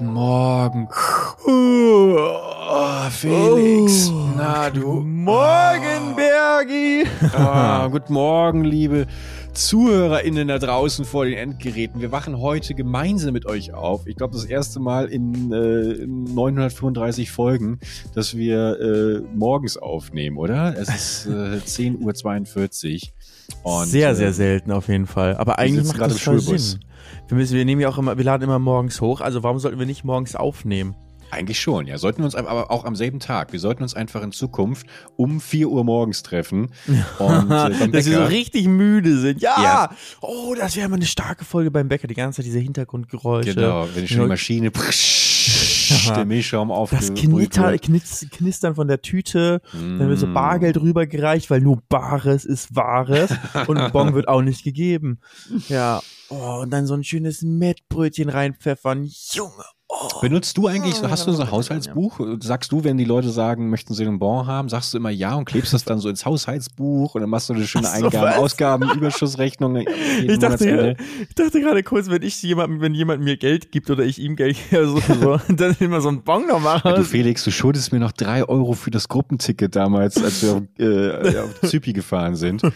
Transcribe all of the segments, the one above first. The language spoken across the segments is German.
Guten Morgen. Oh, Felix. Oh, Na du. Morgen, Bergi. Ah, guten Morgen, liebe ZuhörerInnen da draußen vor den Endgeräten. Wir wachen heute gemeinsam mit euch auf. Ich glaube, das erste Mal in, äh, 935 Folgen, dass wir äh, morgens aufnehmen, oder? Es ist äh, 10.42 Uhr. Und, sehr, äh, sehr selten auf jeden Fall. Aber eigentlich macht gerade das voll Schulbus. Sinn. Wir, müssen, wir nehmen ja auch immer, wir laden immer morgens hoch. Also warum sollten wir nicht morgens aufnehmen? Eigentlich schon, ja. Sollten wir uns aber auch am selben Tag. Wir sollten uns einfach in Zukunft um 4 Uhr morgens treffen. Und, äh, Dass wir so richtig müde sind. Ja! Ja. Oh, das wäre mal eine starke Folge beim Bäcker. Die ganze Zeit diese Hintergrundgeräusche. Genau, wenn schon die Maschine der Milchschaum Das aufgebrüht Knitter, wird. knitz, Knistern von der Tüte, dann wird so Mm. Bargeld rübergereicht, weil nur Bares ist Wahres und ein Bon wird auch nicht gegeben. Ja, oh, und dann so ein schönes Mettbrötchen reinpfeffern. Junge, oh. Benutzt du eigentlich, Oh, hast du so ein. Haushaltsbuch? Sagst du, wenn die Leute sagen, möchten sie einen Bon haben, sagst du immer ja und klebst das dann so ins Haushaltsbuch und dann machst du eine schöne so, Eingaben, was? Ausgaben, Überschussrechnung. Ich dachte, ich dachte gerade kurz, wenn ich jemand, wenn jemand mir Geld gibt oder ich ihm Geld gebe, so, so, dann immer so ein Bon noch Ja, du. Felix, du schuldest mir noch drei Euro für das Gruppenticket damals, als wir auf, äh, auf Zypi gefahren sind.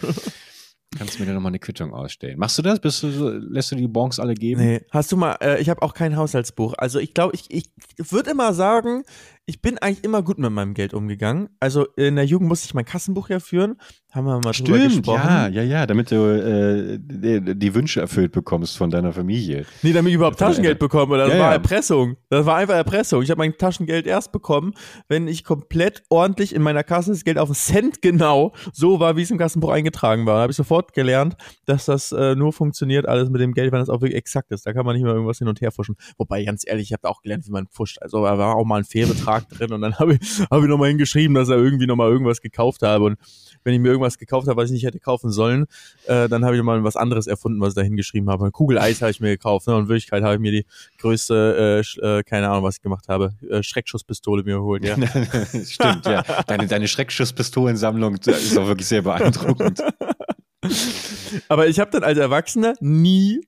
Kannst du mir da nochmal eine Quittung ausstellen? Machst du das? Bist du so, lässt du die Bons alle geben? Nee, hast du mal, äh, ich habe auch kein Haushaltsbuch. Also ich glaube, ich, ich würde immer sagen, ich bin eigentlich immer gut mit meinem Geld umgegangen. Also in der Jugend musste ich mein Kassenbuch ja führen. Haben wir mal drüber Stimmt, gesprochen. ja, ja, ja, damit du äh, die, die Wünsche erfüllt bekommst von deiner Familie. Nee, damit ich überhaupt Das Taschengeld bekomme. Das Ja, war ja. Erpressung. Das war einfach Erpressung. Ich habe mein Taschengeld erst bekommen, wenn ich komplett ordentlich in meiner Kasse das Geld auf einen Cent genau so war, wie es im Kassenbuch eingetragen war. Da habe ich sofort gelernt, dass das äh, nur funktioniert, alles mit dem Geld, wenn es auch wirklich exakt ist. Da kann man nicht mehr irgendwas hin und her fuschen. Wobei, ganz ehrlich, ich habe auch gelernt, wie man pfuscht. Also da war auch mal ein Fehlbetrag drin und dann habe ich, hab ich nochmal hingeschrieben, dass er irgendwie nochmal irgendwas gekauft habe. Und wenn ich mir irgendwas gekauft habe, was ich nicht hätte kaufen sollen, äh, dann habe ich mal was anderes erfunden, was ich da hingeschrieben habe. Ein Kugeleis habe ich mir gekauft, ne? Und in Wirklichkeit habe ich mir die größte, äh, äh, keine Ahnung, was ich gemacht habe, äh, Schreckschusspistole mir geholt, ja. Stimmt, ja. Deine, deine Schreckschusspistolensammlung ist auch wirklich sehr beeindruckend. Aber ich habe dann als Erwachsener nie,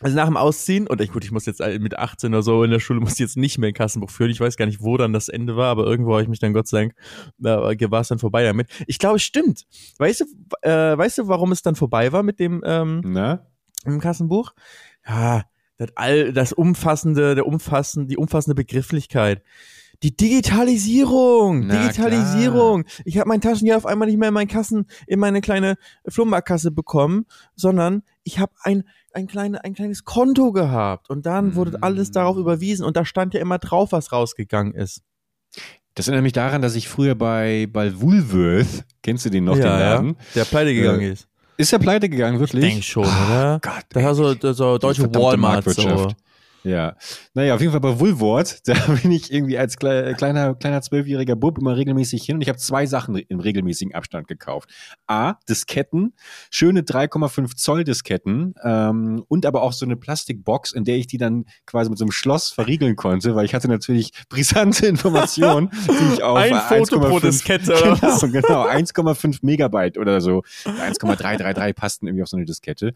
also nach dem Ausziehen, und ich, gut, ich muss jetzt mit 18 oder so in der Schule, muss ich jetzt nicht mehr ein Kassenbuch führen. Ich weiß gar nicht, wo dann das Ende war, aber irgendwo habe ich mich dann Gott sei Dank, da war es dann vorbei damit. Ich glaube, es stimmt. Weißt du, äh, weißt du, warum es dann vorbei war mit dem, ähm, Na? im Kassenbuch? Ja, das all, das umfassende, der umfassende, die umfassende Begrifflichkeit. Die Digitalisierung, Na Digitalisierung. Ich habe mein Taschengeld auf einmal nicht mehr in meinen Kassen, in meine kleine Flohmarktkasse bekommen, sondern ich habe ein ein, kleine, ein kleines Konto gehabt und dann wurde Mm. alles darauf überwiesen und da stand ja immer drauf, was rausgegangen ist. Das erinnert mich daran, dass ich früher bei, bei Woolworth, kennst du den noch, den Laden? der pleite gegangen Äh, ist. Ist der pleite gegangen, wirklich? Ich denke schon, oder? Gott, Das war so, so deutsche Walmart so. Ja. Naja, auf jeden Fall bei Woolworth, da bin ich irgendwie als kle kleiner, kleiner zwölfjähriger Bub immer regelmäßig hin und ich habe zwei Sachen im regelmäßigen Abstand gekauft. A, Disketten, schöne 3,5 Zoll Disketten ähm, und aber auch so eine Plastikbox, in der ich die dann quasi mit so einem Schloss verriegeln konnte, weil ich hatte natürlich brisante Informationen, die ich auf Ein Foto pro 1,5 Diskette, Genau, genau, 1,5 Megabyte oder so. 1,333 passten irgendwie auf so eine Diskette.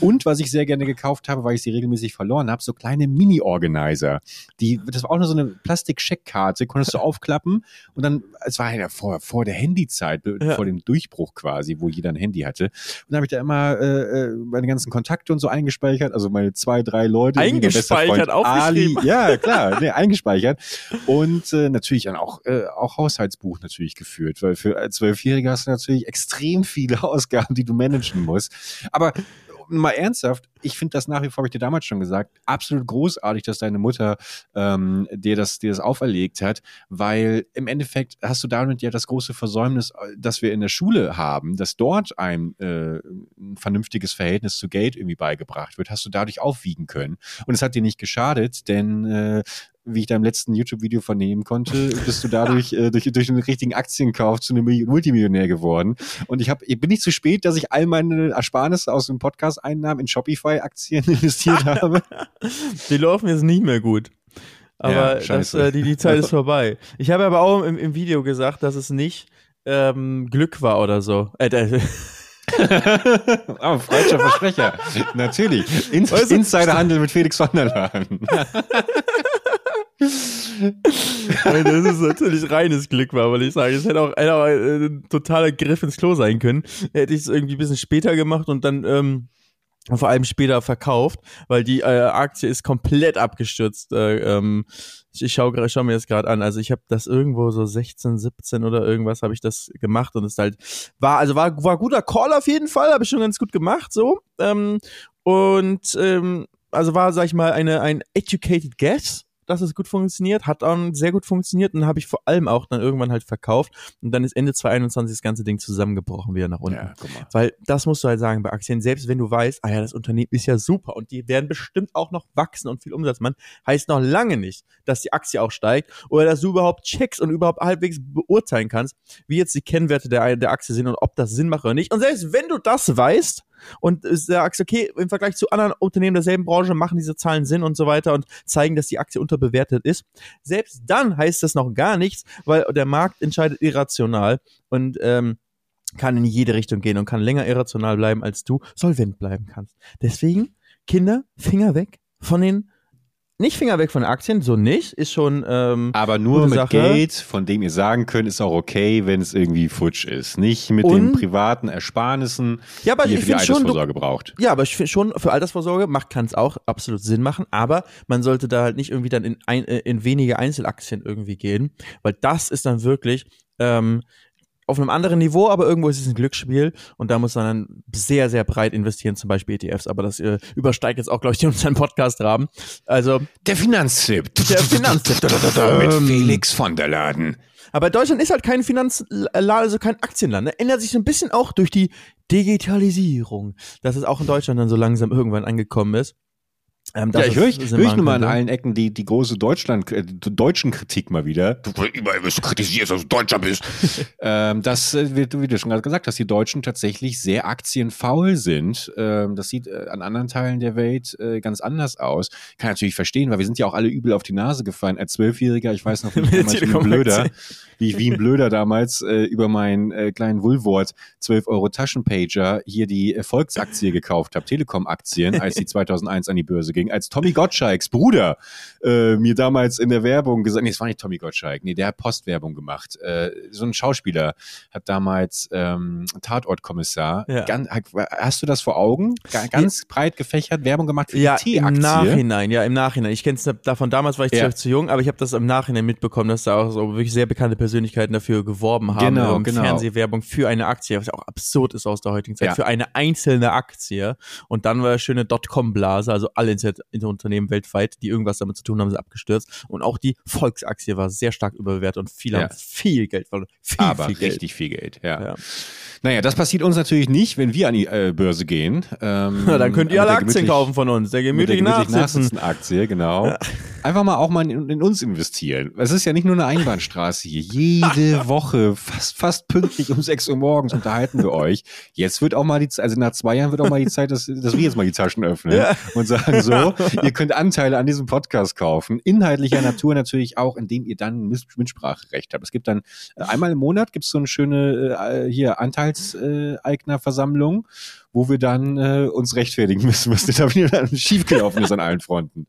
Und was ich sehr gerne gekauft habe, weil ich sie regelmäßig verloren habe, so kleine Mini-Organizer. Die, das war auch nur so eine Plastik-Scheckkarte, konntest du aufklappen und dann, es war ja vor, vor der Handyzeit, Ja. vor dem Durchbruch quasi, wo jeder ein Handy hatte. Und dann habe ich da immer äh, äh, meine ganzen Kontakte und so eingespeichert, also meine zwei, drei Leute. Eingespeichert, Freund Ali, aufgeschrieben. ja, klar, nee, eingespeichert. Und äh, natürlich dann auch, äh, auch Haushaltsbuch natürlich geführt, weil für als Zwölfjähriger hast du natürlich extrem viele Ausgaben, die du managen musst. Aber mal ernsthaft, ich finde das nach wie vor, habe ich dir damals schon gesagt, absolut großartig, dass deine Mutter ähm, dir, das, dir das auferlegt hat, weil im Endeffekt hast du damit ja das große Versäumnis, äh, das wir in der Schule haben, dass dort ein, äh, ein vernünftiges Verhältnis zu Geld irgendwie beigebracht wird, hast du dadurch aufwiegen können. Und es hat dir nicht geschadet, denn äh, wie ich da im letzten YouTube-Video vernehmen konnte, bist du dadurch äh, durch, durch einen richtigen Aktienkauf zu einem Mil- Multimillionär geworden. Und ich, hab, ich bin nicht zu spät, dass ich all meine Ersparnisse aus dem Podcast-Einnahmen in Shopify-Aktien investiert habe. Die laufen jetzt nicht mehr gut. Aber Ja, das, äh, die, die Zeit ist vorbei. Ich habe aber auch im, im Video gesagt, dass es nicht ähm, Glück war oder so. Äh, äh, oh, falscher Versprecher. Natürlich. In Weißt du- Insiderhandel mit Felix von der Laden. Das ist natürlich reines Glück, war, weil ich sage, es hätte auch, hätte auch ein totaler Griff ins Klo sein können. Hätte ich es irgendwie ein bisschen später gemacht und dann ähm, vor allem später verkauft, weil die äh, Aktie ist komplett abgestürzt. Äh, ähm, ich, ich schaue schau mir das gerade an. Also ich habe das irgendwo so 16, 17 oder irgendwas habe ich das gemacht und es halt war also war war guter Call auf jeden Fall, habe ich schon ganz gut gemacht so ähm, und ähm, also war sag ich mal eine ein educated guess dass es gut funktioniert, hat dann sehr gut funktioniert und habe ich vor allem auch dann irgendwann halt verkauft und dann ist Ende 2021 das ganze Ding zusammengebrochen wieder nach unten. Ja, Weil das musst du halt sagen bei Aktien, selbst wenn du weißt, ah ja, das Unternehmen ist ja super und die werden bestimmt auch noch wachsen und viel Umsatz machen, heißt noch lange nicht, dass die Aktie auch steigt oder dass du überhaupt checkst und überhaupt halbwegs beurteilen kannst, wie jetzt die Kennwerte der, der Aktie sind und ob das Sinn macht oder nicht. Und selbst wenn du das weißt, und sagst, okay, im Vergleich zu anderen Unternehmen derselben Branche machen diese Zahlen Sinn und so weiter und zeigen, dass die Aktie unterbewertet ist. Selbst dann heißt das noch gar nichts, weil der Markt entscheidet irrational und ähm, kann in jede Richtung gehen und kann länger irrational bleiben, als du solvent bleiben kannst. Deswegen, Kinder, Finger weg von den nicht Finger weg von Aktien, so nicht, ist schon. Ähm, Aber nur mit Sache. Geld, von dem ihr sagen könnt, ist auch okay, wenn es irgendwie futsch ist. Nicht mit Und, den privaten Ersparnissen, ja, aber die ihr für die Altersvorsorge schon, braucht. Ja, aber ich finde schon, für Altersvorsorge macht kann es auch absolut Sinn machen, aber man sollte da halt nicht irgendwie dann in, ein, äh, in wenige Einzelaktien irgendwie gehen, weil das ist dann wirklich. Ähm, auf einem anderen Niveau, aber irgendwo ist es ein Glücksspiel und da muss man dann sehr, sehr breit investieren, zum Beispiel ETFs, aber das äh, übersteigt jetzt auch, glaube ich, unseren Podcast-Rahmen. Also der Finanztipp. Der Finanztipp. Mit Felix von der Laden. Aber Deutschland ist halt kein Finanzland, also kein Aktienland. Ne? Ändert sich so ein bisschen auch durch die Digitalisierung, dass es auch in Deutschland dann so langsam irgendwann angekommen ist. Ähm, ja, ich höre ich, hör ich nur mal an allen Ecken die, die große Deutschland, äh, deutschen Kritik mal wieder. Du überall wirst du kritisierst, dass du Deutscher bist. ähm, dass, äh, wie, wie, du schon gerade gesagt hast, die Deutschen tatsächlich sehr aktienfaul sind. Ähm, das sieht äh, an anderen Teilen der Welt äh, ganz anders aus. Kann natürlich verstehen, weil wir sind ja auch alle übel auf die Nase gefallen. Als Zwölfjähriger, ich weiß noch, wie, damals wie ein Blöder, wie, wie ein Blöder damals äh, über meinen äh, kleinen Woolworth 12 Euro Taschenpager hier die Volksaktie gekauft habe, Telekom-Aktien, als die 2001 an die Börse ging ging, als Tommy Gottschalks Bruder äh, mir damals in der Werbung gesagt, nee, es war nicht Tommy Gottschalk, nee, der hat Postwerbung gemacht. Äh, so ein Schauspieler hat damals ähm, Tatortkommissar. Ja. Ganz, hast du das vor Augen? Ganz ja. breit gefächert Werbung gemacht für ja, die T-Aktie. im Nachhinein, ja, im Nachhinein. Ich kenne es davon damals war ich ja. zu jung, aber ich habe das im Nachhinein mitbekommen, dass da auch so wirklich sehr bekannte Persönlichkeiten dafür geworben haben, genau, genau. Fernsehwerbung für eine Aktie, was auch absurd ist aus der heutigen Zeit, für eine einzelne Aktie. Und dann war eine schöne Dotcom-Blase, also alle Internetunternehmen weltweit, die irgendwas damit zu tun haben, sind abgestürzt. Und auch die Volksaktie war sehr stark überbewertet und viele ja. haben viel Geld verloren. Viel, Aber viel richtig viel Geld, ja. ja. Naja, das passiert uns natürlich nicht, wenn wir an die äh, Börse gehen. Ähm, Na, dann könnt ihr alle Aktien kaufen von uns, der gemütlich, der gemütlich nachsitzen. Aktie, genau. Ja. Einfach mal auch mal in, in, uns investieren. Es ist ja nicht nur eine Einbahnstraße hier. Jede Woche, fast, fast pünktlich um 6 Uhr morgens unterhalten wir euch. Jetzt wird auch mal die Zeit, also nach zwei Jahren wird auch mal die Zeit, dass, dass wir jetzt mal die Taschen öffnen ja. und sagen so, ihr könnt Anteile an diesem Podcast kaufen. Inhaltlicher Natur natürlich auch, indem ihr dann Mitspracherecht habt. Es gibt dann äh, einmal im Monat gibt es so eine schöne äh, hier Anteil Mehrheitseignerversammlung, wo wir dann äh, uns rechtfertigen müssen, was da wieder schiefgelaufen ist an allen Fronten.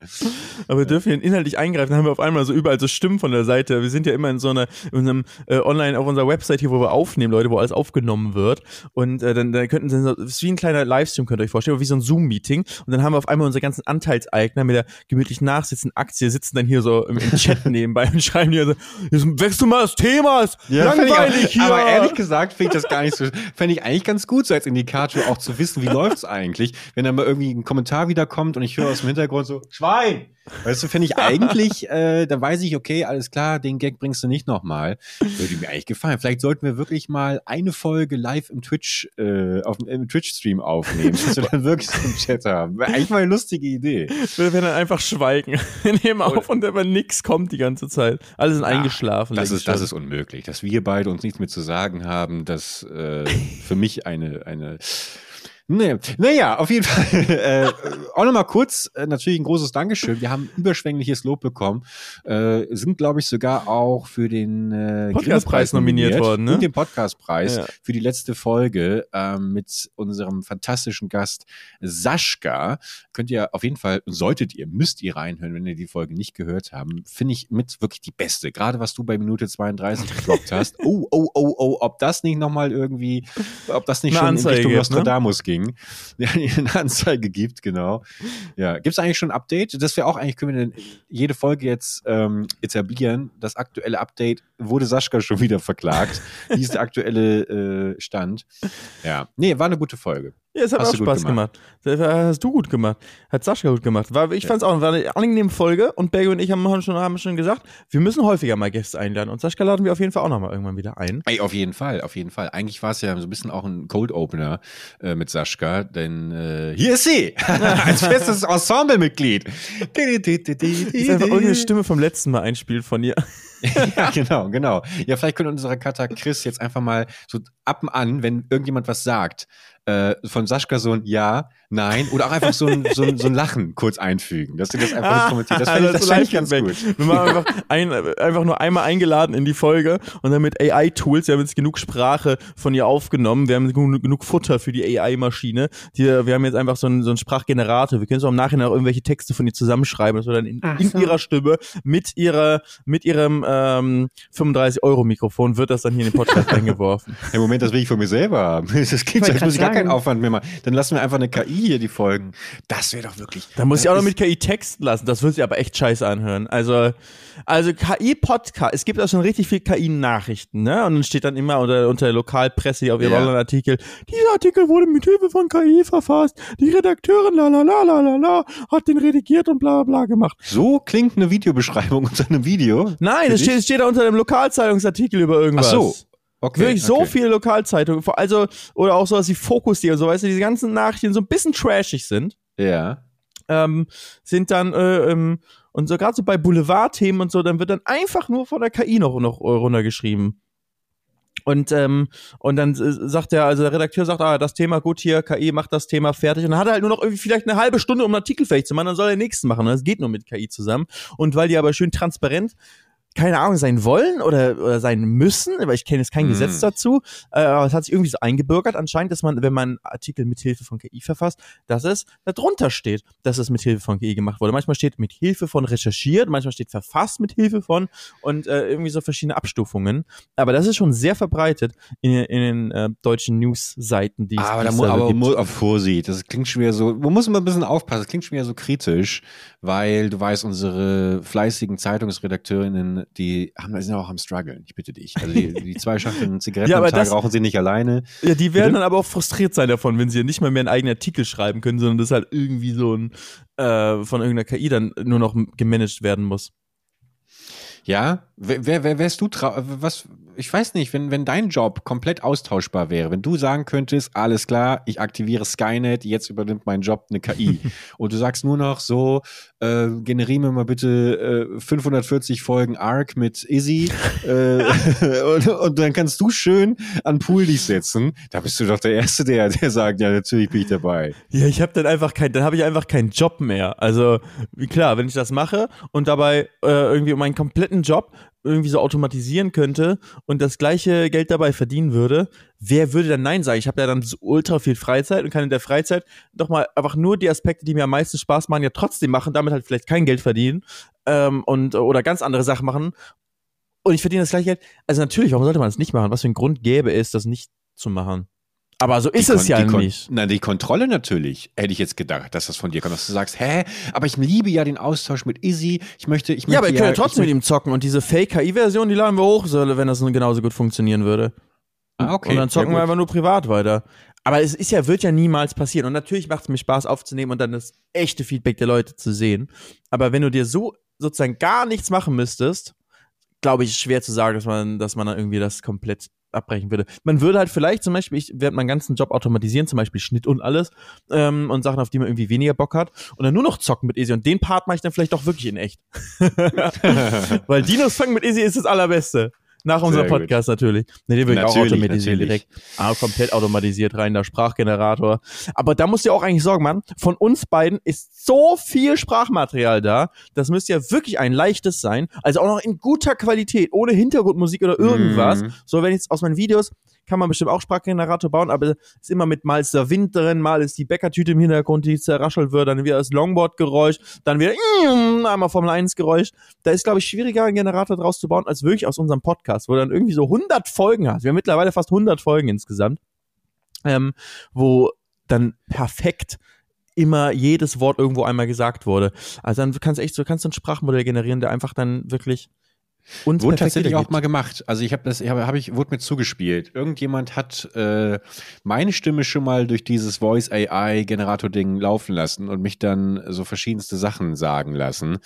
Aber wir dürfen hier inhaltlich eingreifen, haben wir auf einmal so überall so Stimmen von der Seite. Wir sind ja immer in so einer, in unserem äh, online auf unserer Website hier, wo wir aufnehmen, Leute, wo alles aufgenommen wird. Und äh, dann, dann könnten sie so, ist wie ein kleiner Livestream, könnt ihr euch vorstellen, wie so ein Zoom-Meeting. Und dann haben wir auf einmal unsere ganzen Anteilseigner mit der gemütlich nachsitzenden Aktie, sitzen dann hier so im, im Chat nebenbei und schreiben hier so, du mal das Thema, ist ja, langweilig auch, hier. Aber ehrlich gesagt finde ich das gar nicht so, fände ich eigentlich ganz gut, so als Indikator auch zu wissen, wie läuft's eigentlich, wenn dann mal irgendwie ein Kommentar wiederkommt und ich höre aus dem Hintergrund so, Schwein! Weißt du, finde ich eigentlich, äh, da weiß ich, okay, alles klar, den Gag bringst du nicht nochmal. Würde mir eigentlich gefallen. Vielleicht sollten wir wirklich mal eine Folge live im Twitch, äh, auf, im Twitch-Stream aufnehmen, dass wir dann wirklich so einen Chat haben. Wäre eigentlich mal eine lustige Idee. Wir werden dann einfach schweigen. Wir nehmen auf und aber nix kommt die ganze Zeit. Alle sind Ach, eingeschlafen. Das ist, das ist unmöglich. Dass wir beide uns nichts mehr zu sagen haben, das äh, für mich eine, eine Nee. Naja, auf jeden Fall. Äh, auch nochmal kurz, äh, natürlich ein großes Dankeschön. Wir haben überschwängliches Lob bekommen. Äh, sind, glaube ich, sogar auch für den äh, Podcastpreis nominiert worden, ne? Und den Podcastpreis Ja. für die letzte Folge ähm, mit unserem fantastischen Gast Saschka. Könnt ihr auf jeden Fall, solltet ihr, müsst ihr reinhören, wenn ihr die Folge nicht gehört haben. Finde ich mit wirklich die beste. Gerade was du bei Minute 32 gedroppt hast. Oh, oh, oh, oh, ob das nicht nochmal irgendwie, ob das nicht Eine schon Anzeige in Richtung gibt, ne? Nostradamus ging. Ja, eine Anzeige gibt, genau. Ja, gibt es eigentlich schon ein Update? Das wäre auch eigentlich, können wir denn jede Folge jetzt ähm, etablieren. Das aktuelle Update wurde Sascha schon wieder verklagt. Wie ist der aktuelle äh, Stand? Ja, nee, war eine gute Folge. Ja, es hat Hast auch Spaß gemacht. Das hast du gut gemacht. Hat Sascha gut gemacht. War, ich fand's auch war eine angenehme Folge und Berge und ich haben schon, haben schon gesagt, wir müssen häufiger mal Gäste einladen. Und Sascha laden wir auf jeden Fall auch nochmal irgendwann wieder ein. Ey, auf jeden Fall, auf jeden Fall. Eigentlich war es ja so ein bisschen auch ein Cold Opener äh, mit Sascha, denn äh, hier ist sie, als festes Ensemblemitglied. Ist einfach irgendeine Stimme vom letzten Mal einspielt von ihr. ja, genau, genau. Ja, vielleicht können unsere Cutter Chris jetzt einfach mal so ab und an, wenn irgendjemand was sagt, äh, von Sascha so ein Ja, Nein oder auch einfach so ein, so ein, so ein Lachen kurz einfügen, dass du das einfach kommentiert. Das fände ich, das ist fänd ich ganz Live-Feedback. gut. Wir machen einfach, ein, einfach nur einmal eingeladen in die Folge und dann mit AI-Tools, wir haben jetzt genug Sprache von ihr aufgenommen, wir haben genug, Futter für die AI-Maschine. Wir haben jetzt einfach so einen, so einen Sprachgenerator. Wir können so im Nachhinein auch irgendwelche Texte von ihr zusammenschreiben, dass wir dann in, in so. ihrer Stimme mit ihrer, mit ihrem ähm, 35-Euro-Mikrofon wird das dann hier in den Podcast eingeworfen. Im Moment, das will ich von mir selber haben. Das klingt als muss ich gar keinen. Aufwand mehr machen. Dann lassen wir einfach eine KI hier die Folgen. Das wäre doch wirklich. Da muss ich auch noch mit KI texten lassen. Das wird sich aber echt scheiße anhören. Also, also KI-Podcast, es gibt auch schon richtig viel KI-Nachrichten, ne? Und dann steht dann immer unter, unter der Lokalpresse auf ihrem Ja. Online-Artikel, dieser Artikel wurde mit Hilfe von KI verfasst. Die Redakteurin la la la la la la hat den redigiert und bla bla gemacht. So klingt eine Videobeschreibung unter einem Video. Nein, es steht, steht da unter dem Lokalzeitungsartikel über Ach irgendwas. so. Okay. Wirklich so okay. viele Lokalzeitungen, also, oder auch sowas wie Fokus.de und so, weißt du, diese ganzen Nachrichten die so ein bisschen trashig sind. Ja. ähm, sind dann äh, ähm, und so gerade so bei Boulevardthemen und so, dann wird dann einfach nur von der KI noch noch äh, runtergeschrieben. Und ähm, und dann äh, sagt der, also der Redakteur sagt, ah, das Thema gut hier, KI macht das Thema fertig und dann hat er halt nur noch irgendwie vielleicht eine halbe Stunde, um einen Artikel fertig zu machen, dann soll er den nächsten machen. Und das geht nur mit KI zusammen. Und weil die aber schön transparent keine Ahnung, sein wollen oder, oder sein müssen, aber ich kenne jetzt kein Mhm. Gesetz dazu, äh, aber es hat sich irgendwie so eingebürgert anscheinend, dass man, wenn man Artikel mit Hilfe von KI verfasst, dass es darunter steht, dass es mit Hilfe von KI gemacht wurde. Manchmal steht mit Hilfe von recherchiert, manchmal steht verfasst mit Hilfe von und äh, irgendwie so verschiedene Abstufungen. Aber das ist schon sehr verbreitet in, in den äh, deutschen News-Seiten, die es aber die da es muss aber gibt. auf Vorsicht. Das klingt schon wieder so. Man muss immer ein bisschen aufpassen. Das klingt schon wieder so kritisch, weil du weißt, unsere fleißigen Zeitungsredakteurinnen, die haben, sind auch am struggeln. Ich bitte dich. Also die, die zwei Schachteln Zigaretten Ja, am Tag das- rauchen sie nicht alleine. Ja, die werden Bitte? dann aber auch frustriert sein davon, wenn sie nicht mal mehr einen eigenen Artikel schreiben können, sondern das halt irgendwie so ein äh, von irgendeiner KI dann nur noch gemanagt werden muss. Ja, wer, wer, wer wärst du trau was ich weiß nicht, wenn wenn dein Job komplett austauschbar wäre, wenn du sagen könntest, alles klar, ich aktiviere Skynet, jetzt übernimmt mein Job eine KI und du sagst nur noch so, äh, generiere mir mal bitte äh, 540 Folgen Arc mit Izzy äh, und, und dann kannst du schön an Pool dich setzen. Da bist du doch der erste, der der sagt, ja, natürlich bin ich dabei. Ja, ich habe dann einfach kein, dann habe ich einfach keinen Job mehr. Also wie klar, wenn ich das mache und dabei äh, irgendwie meinen kompletten Job irgendwie so automatisieren könnte und das gleiche Geld dabei verdienen würde, wer würde dann nein sagen? Ich habe ja dann so ultra viel Freizeit und kann in der Freizeit doch mal einfach nur die Aspekte, die mir am meisten Spaß machen, ja trotzdem machen, damit halt vielleicht kein Geld verdienen ähm, und oder ganz andere Sachen machen und ich verdiene das gleiche Geld. Also natürlich, warum sollte man das nicht machen? Was für ein Grund gäbe es, das nicht zu machen? Aber so ist Die es ja nicht. Na, die Kontrolle natürlich, hätte ich jetzt gedacht, dass das von dir kommt, dass du sagst, hä, aber ich liebe ja den Austausch mit Izzy, ich möchte, ich möchte Ja, aber ihr könnt ja trotzdem mit ihm zocken und diese Fake-KI-Version, die laden wir hoch, wenn das genauso gut funktionieren würde. Ah, okay. Und dann zocken ja, wir einfach nur privat weiter. Aber es ist ja, wird ja niemals passieren. Und natürlich macht es mir Spaß aufzunehmen und dann das echte Feedback der Leute zu sehen. Aber wenn du dir so sozusagen gar nichts machen müsstest, glaube ich, ist schwer zu sagen, dass man, dass man dann irgendwie das komplett abbrechen würde. Man würde halt vielleicht zum Beispiel, ich werde meinen ganzen Job automatisieren, zum Beispiel Schnitt und alles, ähm, und Sachen, auf die man irgendwie weniger Bock hat, und dann nur noch zocken mit Easy. Und den Part mache ich dann vielleicht auch wirklich in echt. Weil Dinos fangen mit Easy ist das allerbeste. Nach unserem Sehr Podcast natürlich. Ne, den will ich auch automatisieren natürlich. direkt. Ah, komplett automatisiert rein, der Sprachgenerator. Aber da musst du auch eigentlich sorgen, Mann. Von uns beiden ist so viel Sprachmaterial da. Das müsste ja wirklich ein leichtes sein. Also auch noch in guter Qualität, ohne Hintergrundmusik oder irgendwas. Mhm. So, wenn jetzt aus meinen Videos kann man bestimmt auch Sprachgenerator bauen, aber es ist immer mit mal ist der Wind drin, mal ist die Bäckertüte im Hintergrund, die zerraschelt wird, dann wieder das Longboard-Geräusch, dann wieder einmal Formel 1-Geräusch. Da ist, glaube ich, schwieriger, einen Generator draus zu bauen, als wirklich aus unserem Podcast, wo du dann irgendwie so 100 Folgen hast. Wir haben mittlerweile fast 100 Folgen insgesamt, ähm, wo dann perfekt immer jedes Wort irgendwo einmal gesagt wurde. Also dann kannst du echt so kannst du ein Sprachmodell generieren, der einfach dann wirklich uns Wurde tatsächlich auch mal gemacht. Also ich habe das, habe hab ich, wurde mir zugespielt. Irgendjemand hat äh, meine Stimme schon mal durch dieses Voice AI Generator Ding laufen lassen und mich dann so verschiedenste Sachen sagen lassen.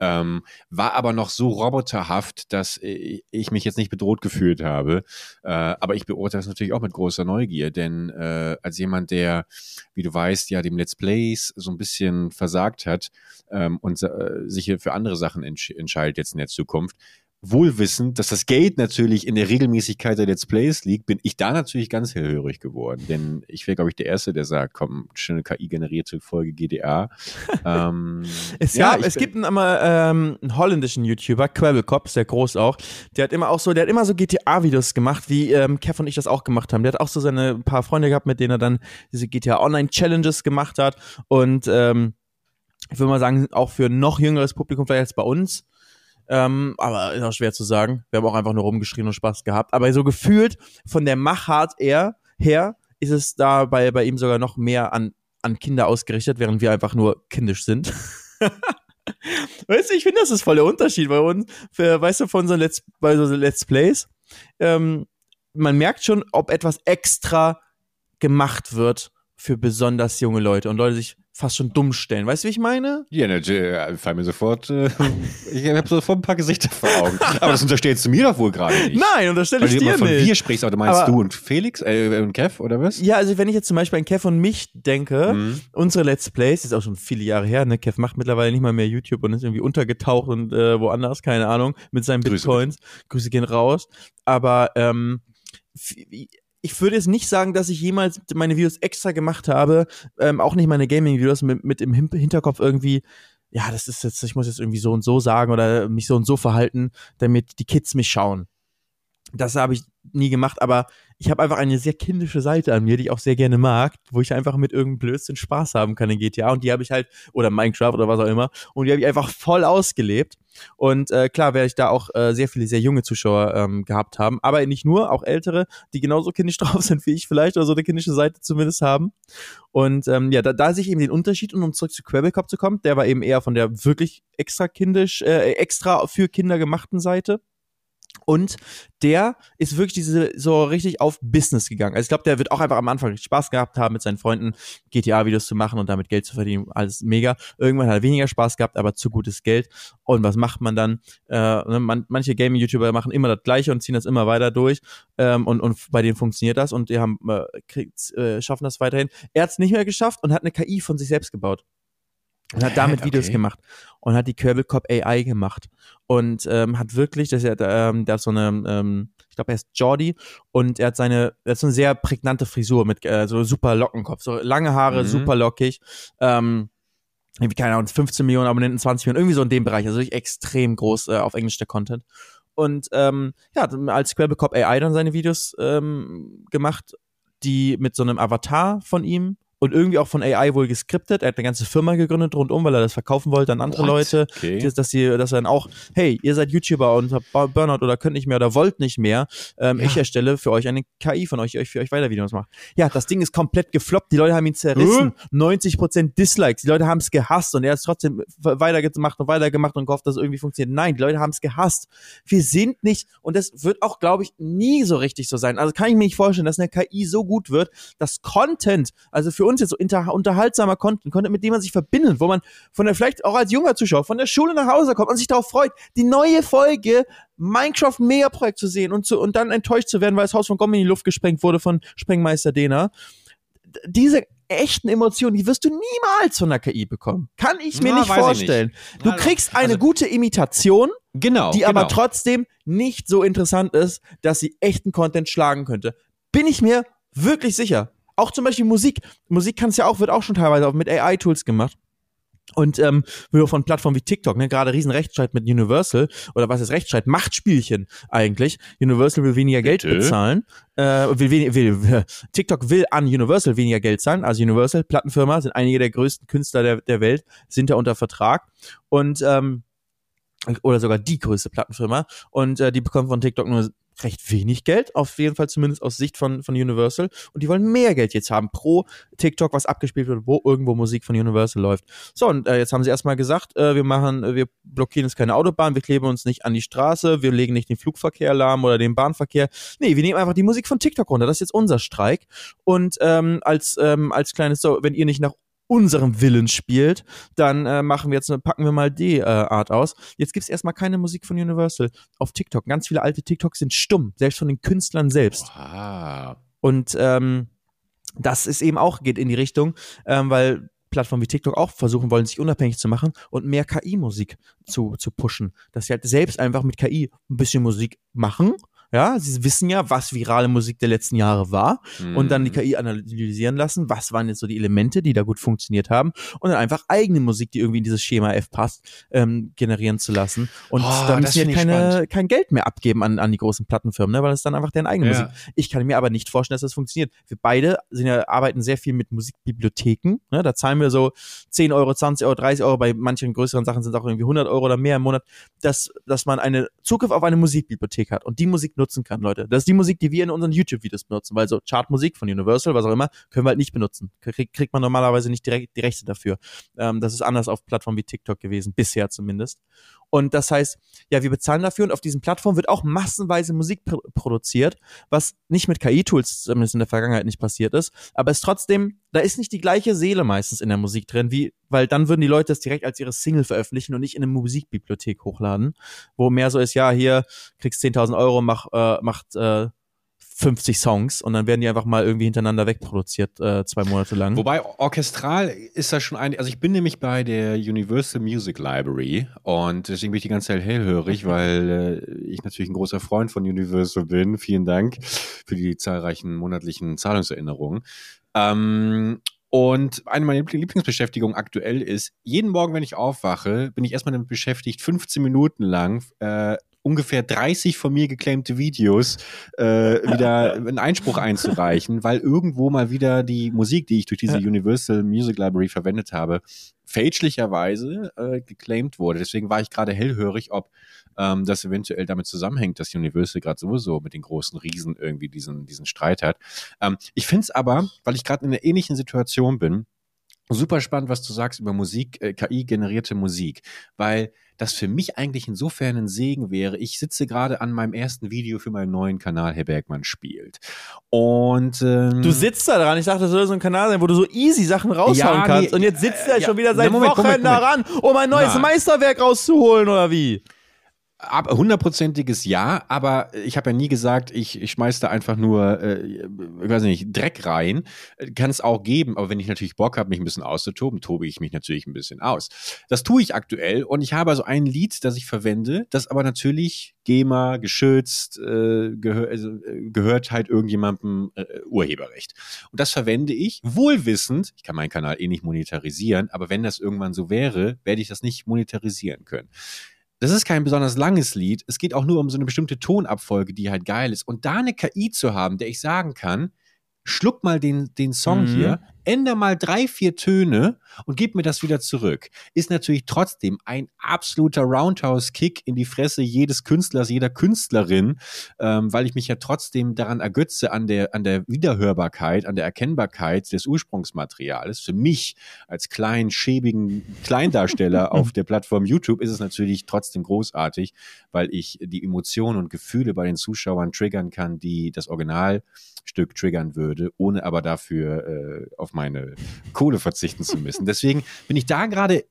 Ähm, war aber noch so roboterhaft, dass ich ich mich jetzt nicht bedroht gefühlt habe. Äh, aber ich beurteile das natürlich auch mit großer Neugier, denn äh, als jemand, der, wie du weißt, ja dem Let's Plays so ein bisschen versagt hat ähm, und äh, sich für andere Sachen entsch entscheidet jetzt in der Zukunft, wohlwissend, dass das Geld natürlich in der Regelmäßigkeit der Let's Plays liegt, bin ich da natürlich ganz hellhörig geworden. Denn ich wäre, glaube ich, der Erste, der sagt, komm, schöne KI-generierte Folge GDA. ähm, Es, ja, gab, es gibt einen, einmal, ähm, einen holländischen YouTuber, Quabbelkop, sehr groß auch. Der hat immer auch so, der hat immer so GTA-Videos gemacht, wie ähm, Kev und ich das auch gemacht haben. Der hat auch so seine paar Freunde gehabt, mit denen er dann diese GTA Online Challenges gemacht hat. Und ähm, ich würde mal sagen, auch für ein noch jüngeres Publikum vielleicht als bei uns. Ähm, aber ist auch schwer zu sagen. Wir haben auch einfach nur rumgeschrien und Spaß gehabt. Aber so gefühlt von der Machart eher her ist es da bei, bei ihm sogar noch mehr an, an Kinder ausgerichtet, während wir einfach nur kindisch sind. weißt du, ich finde, das ist voll der Unterschied bei uns. Für, weißt du, von unseren Let's, bei so Let's Plays, ähm, man merkt schon, ob etwas extra gemacht wird für besonders junge Leute und Leute sich fast schon dumm stellen. Weißt du, wie ich meine? Ja, ne, äh, fallen mir sofort, äh, ich habe sofort ein paar Gesichter vor Augen. Aber das unterstellst du mir doch wohl gerade nicht. Nein, unterstelle Weil ich du immer dir von nicht. wir sprichst, aber du meinst Aber- du und Felix äh, und Kev, oder was? Ja, also wenn ich jetzt zum Beispiel an Kev und mich denke, Mhm. unsere Let's Plays, ist auch schon viele Jahre her, ne? Kev macht mittlerweile nicht mal mehr YouTube und ist irgendwie untergetaucht und äh, woanders, keine Ahnung, mit seinen Grüße Bitcoins. Grüße gehen raus. Aber ähm, ich würde jetzt nicht sagen, dass ich jemals meine Videos extra gemacht habe, ähm, auch nicht meine Gaming-Videos mit, mit im Hin- Hinterkopf irgendwie, ja, das ist jetzt, ich muss jetzt irgendwie so und so sagen oder mich so und so verhalten, damit die Kids mich schauen. Das habe ich nie gemacht, aber ich habe einfach eine sehr kindische Seite an mir, die ich auch sehr gerne mag, wo ich einfach mit irgendeinem Blödsinn Spaß haben kann in GTA und die habe ich halt, oder Minecraft oder was auch immer, und die habe ich einfach voll ausgelebt. Und äh, klar werde ich da auch äh, sehr viele sehr junge Zuschauer ähm, gehabt haben, aber nicht nur, auch ältere, die genauso kindisch drauf sind wie ich vielleicht oder so eine kindische Seite zumindest haben. Und ähm, ja, da, da sehe ich eben den Unterschied und um zurück zu Quabblecop zu kommen, der war eben eher von der wirklich extra kindisch, äh, extra für Kinder gemachten Seite. Und der ist wirklich diese so richtig auf Business gegangen. Also ich glaube, der wird auch einfach am Anfang Spaß gehabt haben, mit seinen Freunden GTA-Videos zu machen und damit Geld zu verdienen. Alles mega. Irgendwann hat er weniger Spaß gehabt, aber zu gutes Geld. Und was macht man dann? Äh, ne, man, manche Gaming-YouTuber machen immer das Gleiche und ziehen das immer weiter durch. Ähm, und, und bei denen funktioniert das und die haben äh, äh, schaffen das weiterhin. Er hat es nicht mehr geschafft und hat eine KI von sich selbst gebaut. Und hat damit Hä? Videos Okay. gemacht und hat die Quabblecop AI gemacht und ähm, hat wirklich, das ist ja, ähm, der hat so eine, ähm, ich glaube, er ist Jordi und er hat seine, er hat so eine sehr prägnante Frisur mit äh, so super Lockenkopf, so lange Haare, Mhm. super lockig. Ähm, irgendwie, keine Ahnung, 15 Millionen Abonnenten, 20 Millionen, irgendwie so in dem Bereich, also wirklich extrem groß äh, auf Englisch der Content. Und ähm, ja, hat als Quabblecop AI dann seine Videos ähm, gemacht, die mit so einem Avatar von ihm und irgendwie auch von AI wohl geskriptet. Er hat eine ganze Firma gegründet rundum, weil er das verkaufen wollte an andere What? Leute. Okay. Dass, dass, sie, dass er dann auch, hey, ihr seid YouTuber und habt Bur- Burnout oder könnt nicht mehr oder wollt nicht mehr. Ähm, Ja. Ich erstelle für euch eine KI von euch, die euch für euch weiter Videos macht. Ja, das Ding ist komplett gefloppt. Die Leute haben ihn zerrissen. 90% Dislikes. Die Leute haben es gehasst und er hat es trotzdem weitergemacht und weitergemacht und gehofft, dass es irgendwie funktioniert. Nein, die Leute haben es gehasst. Wir sind nicht, und das wird auch, glaube ich, nie so richtig so sein. Also kann ich mir nicht vorstellen, dass eine KI so gut wird, dass Content, also für uns jetzt so inter, unterhaltsamer Content, Content, mit dem man sich verbindet, wo man von der, vielleicht auch als junger Zuschauer von der Schule nach Hause kommt und sich darauf freut, die neue Folge Minecraft Megaprojekt zu sehen und, zu, und dann enttäuscht zu werden, weil das Haus von Gommi in die Luft gesprengt wurde von Sprengmeister Dena. Diese echten Emotionen, die wirst du niemals von der KI bekommen. Kann ich mir Na, nicht vorstellen. nicht. Du kriegst eine also- gute Imitation, Genau. die genau. aber trotzdem nicht so interessant ist, dass sie echten Content schlagen könnte. Bin ich mir wirklich sicher. Auch zum Beispiel Musik. Musik kann's ja auch, wird auch schon teilweise auch mit AI-Tools gemacht. Und ähm, von Plattformen wie TikTok, ne, gerade riesen Rechtsstreit mit Universal, oder was ist Rechtsstreit? Machtspielchen eigentlich. Universal will weniger Geld Bitte? bezahlen. Äh, will, will, will, TikTok will an Universal weniger Geld zahlen. Also Universal, Plattenfirma, sind einige der größten Künstler der, der Welt, sind da unter Vertrag. Und ähm, oder sogar die größte Plattenfirma. Und äh, die bekommen von TikTok nur recht wenig Geld, auf jeden Fall zumindest aus Sicht von, von Universal. Und die wollen mehr Geld jetzt haben pro TikTok, was abgespielt wird, wo irgendwo Musik von Universal läuft. So, und äh, jetzt haben sie erstmal gesagt, äh, wir machen, äh, wir blockieren jetzt keine Autobahn, wir kleben uns nicht an die Straße, wir legen nicht den Flugverkehr lahm oder den Bahnverkehr. Nee, wir nehmen einfach die Musik von TikTok runter. Das ist jetzt unser Streik. Und ähm, als, ähm, als kleines, so, wenn ihr nicht nach unserem Willen spielt, dann äh, machen wir jetzt, packen wir mal die äh, Art aus. Jetzt gibt's erstmal keine Musik von Universal auf TikTok. Ganz viele alte TikToks sind stumm, selbst von den Künstlern selbst. Ah. Und ähm, das ist eben auch, geht in die Richtung, ähm, weil Plattformen wie TikTok auch versuchen wollen, sich unabhängig zu machen und mehr KI-Musik zu, zu pushen. Dass sie halt selbst einfach mit KI ein bisschen Musik machen. Ja, sie wissen ja, was virale Musik der letzten Jahre war und dann die Mhm. KI analysieren lassen, was waren jetzt so die Elemente, die da gut funktioniert haben und dann einfach eigene Musik, die irgendwie in dieses Schema F passt, ähm, generieren zu lassen. Und Oh, da müssen wir keine, spannend. kein Geld mehr abgeben an, an die großen Plattenfirmen, ne, weil es dann einfach deren eigene Ja. Musik. Ich kann mir aber nicht vorstellen, dass das funktioniert. Wir beide sind ja, arbeiten sehr viel mit Musikbibliotheken. Ne? Da zahlen wir so 10 Euro, 20 Euro, 30 Euro. Bei manchen größeren Sachen sind es auch irgendwie 100 Euro oder mehr im Monat, dass, dass man eine Zugriff auf eine Musikbibliothek hat und die Musik nutzen kann, Leute. Das ist die Musik, die wir in unseren YouTube-Videos benutzen, weil so Chartmusik von Universal, was auch immer, können wir halt nicht benutzen. Krieg, kriegt man normalerweise nicht direkt die Rechte dafür. Ähm, das ist anders auf Plattformen wie TikTok gewesen, bisher zumindest. Und das heißt, ja, wir bezahlen dafür und auf diesen Plattformen wird auch massenweise Musik pr produziert, was nicht mit KI-Tools zumindest in der Vergangenheit nicht passiert ist, aber es trotzdem, da ist nicht die gleiche Seele meistens in der Musik drin, wie, weil dann würden die Leute das direkt als ihre Single veröffentlichen und nicht in eine Musikbibliothek hochladen, wo mehr so ist, ja, hier kriegst 10.000 Euro, mach, äh, macht äh, 50 Songs und dann werden die einfach mal irgendwie hintereinander wegproduziert, äh, zwei Monate lang. Wobei orchestral ist das schon ein, also ich bin nämlich bei der Universal Music Library und deswegen bin ich die ganze Zeit hellhörig, weil äh, ich natürlich ein großer Freund von Universal bin. Vielen Dank für die zahlreichen monatlichen Zahlungserinnerungen. Ähm, und eine meiner Liebl- Lieblingsbeschäftigungen aktuell ist, jeden Morgen, wenn ich aufwache, bin ich erstmal damit beschäftigt, 15 Minuten lang äh, ungefähr 30 von mir geclaimte Videos äh, wieder einen Einspruch einzureichen, weil irgendwo mal wieder die Musik, die ich durch diese. Universal Music Library verwendet habe, fälschlicherweise äh, geclaimed wurde. Deswegen war ich gerade hellhörig, ob ähm, das eventuell damit zusammenhängt, dass Universal gerade sowieso mit den großen Riesen irgendwie diesen, diesen Streit hat. Ähm, ich finde es aber, weil ich gerade in einer ähnlichen Situation bin, super spannend, was du sagst über Musik, äh, KI-generierte Musik, weil das für mich eigentlich insofern ein Segen wäre. Ich sitze gerade an meinem ersten Video für meinen neuen Kanal, Herr Bergmann spielt. Und ähm, Du sitzt da dran. Ich dachte, das soll so ein Kanal sein, wo du so easy Sachen raushauen Ja, kannst. nee, und jetzt sitzt er äh, schon ja. wieder seit Na, Wochen daran, um ein neues Nein. Meisterwerk rauszuholen, oder wie? Hundertprozentiges Ja, aber ich habe ja nie gesagt, ich, ich schmeiß da einfach nur, äh, ich weiß nicht, Dreck rein. Kann es auch geben, aber wenn ich natürlich Bock habe, mich ein bisschen auszutoben, tobe ich mich natürlich ein bisschen aus. Das tue ich aktuell und ich habe also ein Lied, das ich verwende, das aber natürlich GEMA geschützt, äh, gehör, also, äh, gehört halt irgendjemandem äh, Urheberrecht. Und das verwende ich wohlwissend, ich kann meinen Kanal eh nicht monetarisieren, aber wenn das irgendwann so wäre, werde ich das nicht monetarisieren können. Das ist kein besonders langes Lied. Es geht auch nur um so eine bestimmte Tonabfolge, die halt geil ist. Und da eine KI zu haben, der ich sagen kann, schluck mal den, den Song Mhm. hier, änder mal drei, vier Töne und gib mir das wieder zurück, ist natürlich trotzdem ein absoluter Roundhouse-Kick in die Fresse jedes Künstlers, jeder Künstlerin, ähm, weil ich mich ja trotzdem daran ergötze an der, an der Wiederhörbarkeit, an der Erkennbarkeit des Ursprungsmaterials. Für mich als kleinen, schäbigen Kleindarsteller auf der Plattform YouTube ist es natürlich trotzdem großartig, weil ich die Emotionen und Gefühle bei den Zuschauern triggern kann, die das Originalstück triggern würde, ohne aber dafür äh, auf meine Kohle verzichten zu müssen. Deswegen bin ich da gerade,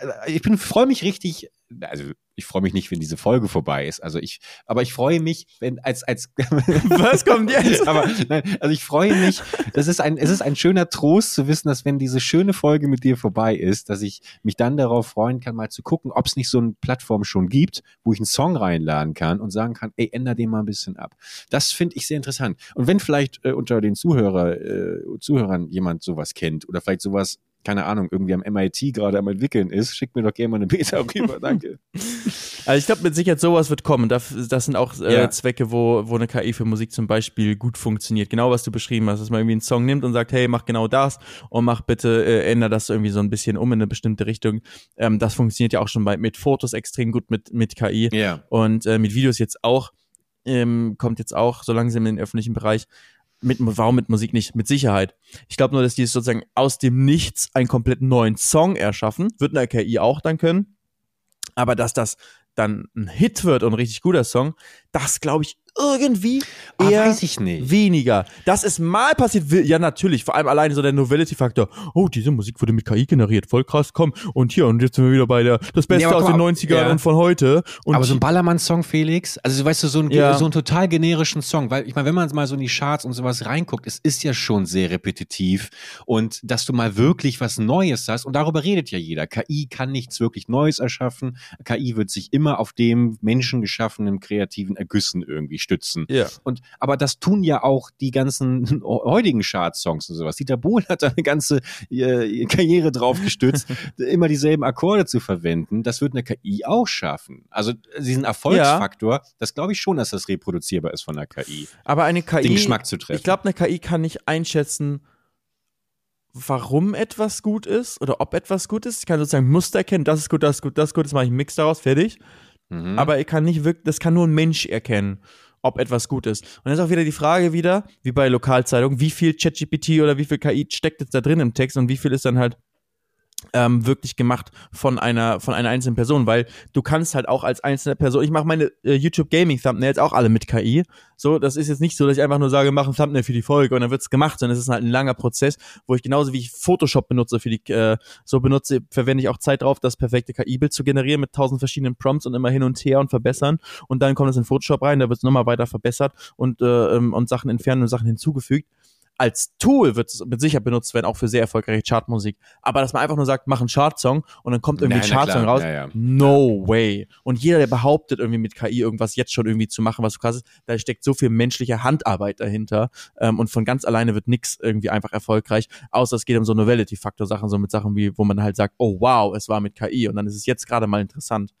äh, ich bin freue mich richtig, also ich freue mich nicht, wenn diese Folge vorbei ist. Also ich, aber ich freue mich, wenn als als Was kommt jetzt? aber nein, also ich freue mich. Das ist ein, es ist ein schöner Trost zu wissen, dass wenn diese schöne Folge mit dir vorbei ist, dass ich mich dann darauf freuen kann, mal zu gucken, ob es nicht so eine Plattform schon gibt, wo ich einen Song reinladen kann und sagen kann, ey, änder den mal ein bisschen ab. Das finde ich sehr interessant. Und wenn vielleicht äh, unter den Zuhörer, äh, Zuhörern jemand sowas kennt oder vielleicht sowas keine Ahnung, irgendwie am MIT gerade am entwickeln ist, schickt mir doch gerne mal eine Beta rüber, danke. Also ich glaube mit Sicherheit sowas wird kommen. Das, das sind auch äh, Ja. Zwecke, wo, wo eine KI für Musik zum Beispiel gut funktioniert. Genau was du beschrieben hast, dass man irgendwie einen Song nimmt und sagt, hey, mach genau das und mach bitte, äh, änder das irgendwie so ein bisschen um in eine bestimmte Richtung. Ähm, das funktioniert ja auch schon bei, mit Fotos extrem gut mit, mit KI. Ja. Und äh, mit Videos jetzt auch, ähm, kommt jetzt auch so langsam in den öffentlichen Bereich. Mit, warum mit Musik nicht? Mit Sicherheit. Ich glaube nur, dass die sozusagen aus dem Nichts einen komplett neuen Song erschaffen. Wird eine KI auch dann können. Aber dass das dann ein Hit wird und ein richtig guter Song, das glaube ich irgendwie Ah, eher weiß ich nicht. weniger. Das ist mal passiert, ja natürlich, vor allem alleine so der Novelty-Faktor. Oh, diese Musik wurde mit KI generiert, voll krass, komm. Und hier, und jetzt sind wir wieder bei der, das Beste aber aus den mal, 90ern ja. und von heute. Und aber so ein Ballermann-Song, Felix, also weißt du, so ein, Ja. so einen total generischen Song, weil ich meine, wenn man mal so in die Charts und sowas reinguckt, es ist ja schon sehr repetitiv und dass du mal wirklich was Neues hast und darüber redet ja jeder. KI kann nichts wirklich Neues erschaffen. KI wird sich immer auf dem menschengeschaffenen kreativen Ergüssen irgendwie stützen. ja. Und, aber das tun ja auch die ganzen heutigen Chart-Songs und sowas. Dieter Bohlen hat da eine ganze äh, Karriere drauf gestützt, immer dieselben Akkorde zu verwenden. Das wird eine KI auch schaffen. Also diesen Erfolgsfaktor, das glaube ich schon, dass das reproduzierbar ist von der KI, Aber eine KI, den Geschmack zu treffen. ich glaube, eine KI kann nicht einschätzen, warum etwas gut ist oder ob etwas gut ist. Ich kann sozusagen Muster erkennen, das ist gut, das ist gut, das ist gut, jetzt mache ich einen Mix daraus, fertig. Mhm. Aber er kann nicht wirklich, das kann nur ein Mensch erkennen, ob etwas gut ist. Und dann ist auch wieder die Frage wieder, wie bei Lokalzeitungen, wie viel ChatGPT oder wie viel KI steckt jetzt da drin im Text und wie viel ist dann halt ähm, wirklich gemacht von einer von einer einzelnen Person, weil du kannst halt auch als einzelne Person, ich mache meine äh, YouTube Gaming Thumbnails auch alle mit KI. So, das ist jetzt nicht so, dass ich einfach nur sage, mach ein Thumbnail für die Folge und dann wird's gemacht, sondern es ist halt ein langer Prozess, wo ich genauso wie ich Photoshop benutze für die äh, so benutze, verwende ich auch Zeit drauf, das perfekte KI-Bild zu generieren mit tausend verschiedenen Prompts und immer hin und her und verbessern und dann kommt es in Photoshop rein, da wird's nochmal weiter verbessert und äh, ähm, und Sachen entfernen und Sachen hinzugefügt als Tool wird es mit Sicherheit benutzt werden, auch für sehr erfolgreiche Chartmusik. Aber dass man einfach nur sagt, mach einen Chartsong und dann kommt irgendwie ein Chartsong raus. ja, ja. No way. Und jeder, der behauptet, irgendwie mit KI irgendwas jetzt schon irgendwie zu machen, was so krass ist, da steckt so viel menschliche Handarbeit dahinter. Ähm, und von ganz alleine wird nix irgendwie einfach erfolgreich, außer es geht um so Novelty-Faktor-Sachen, so mit Sachen wie, wo man halt sagt, oh wow, es war mit KI und dann ist es jetzt gerade mal interessant.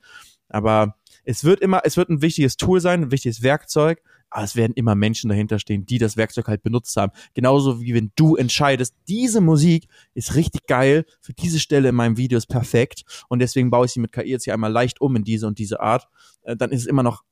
Aber es wird immer, es wird ein wichtiges Tool sein, ein wichtiges Werkzeug, aber es werden immer Menschen dahinter stehen, die das Werkzeug halt benutzt haben. Genauso wie wenn du entscheidest, diese Musik ist richtig geil, für diese Stelle in meinem Video ist perfekt und deswegen baue ich sie mit KI jetzt hier einmal leicht um in diese und diese Art, äh, dann ist es immer noch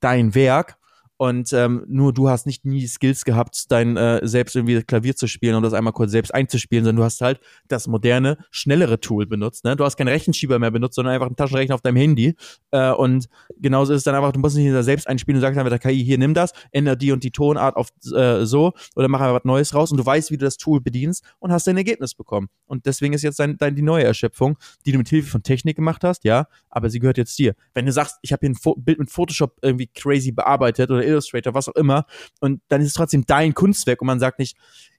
dein Werk und ähm, nur du hast nicht nie die Skills gehabt, dein äh, selbst irgendwie Klavier zu spielen und das einmal kurz selbst einzuspielen, sondern du hast halt das moderne, schnellere Tool benutzt. Ne? Du hast keinen Rechenschieber mehr benutzt, sondern einfach einen Taschenrechner auf deinem Handy. Äh, und genauso ist es dann einfach, du musst nicht selbst einspielen und sagst einfach der KI, hier nimm das, ändere die und die Tonart auf äh, so oder mach einfach was Neues raus und du weißt, wie du das Tool bedienst und hast dein Ergebnis bekommen. Und deswegen ist jetzt dein, dein, die neue Erschöpfung, die du mit Hilfe von Technik gemacht hast, ja, aber sie gehört jetzt dir. Wenn du sagst, ich habe hier ein Fo Bild mit Photoshop irgendwie crazy bearbeitet oder Illustrator, was auch immer, und dann ist es trotzdem dein Kunstwerk und man sagt nicht,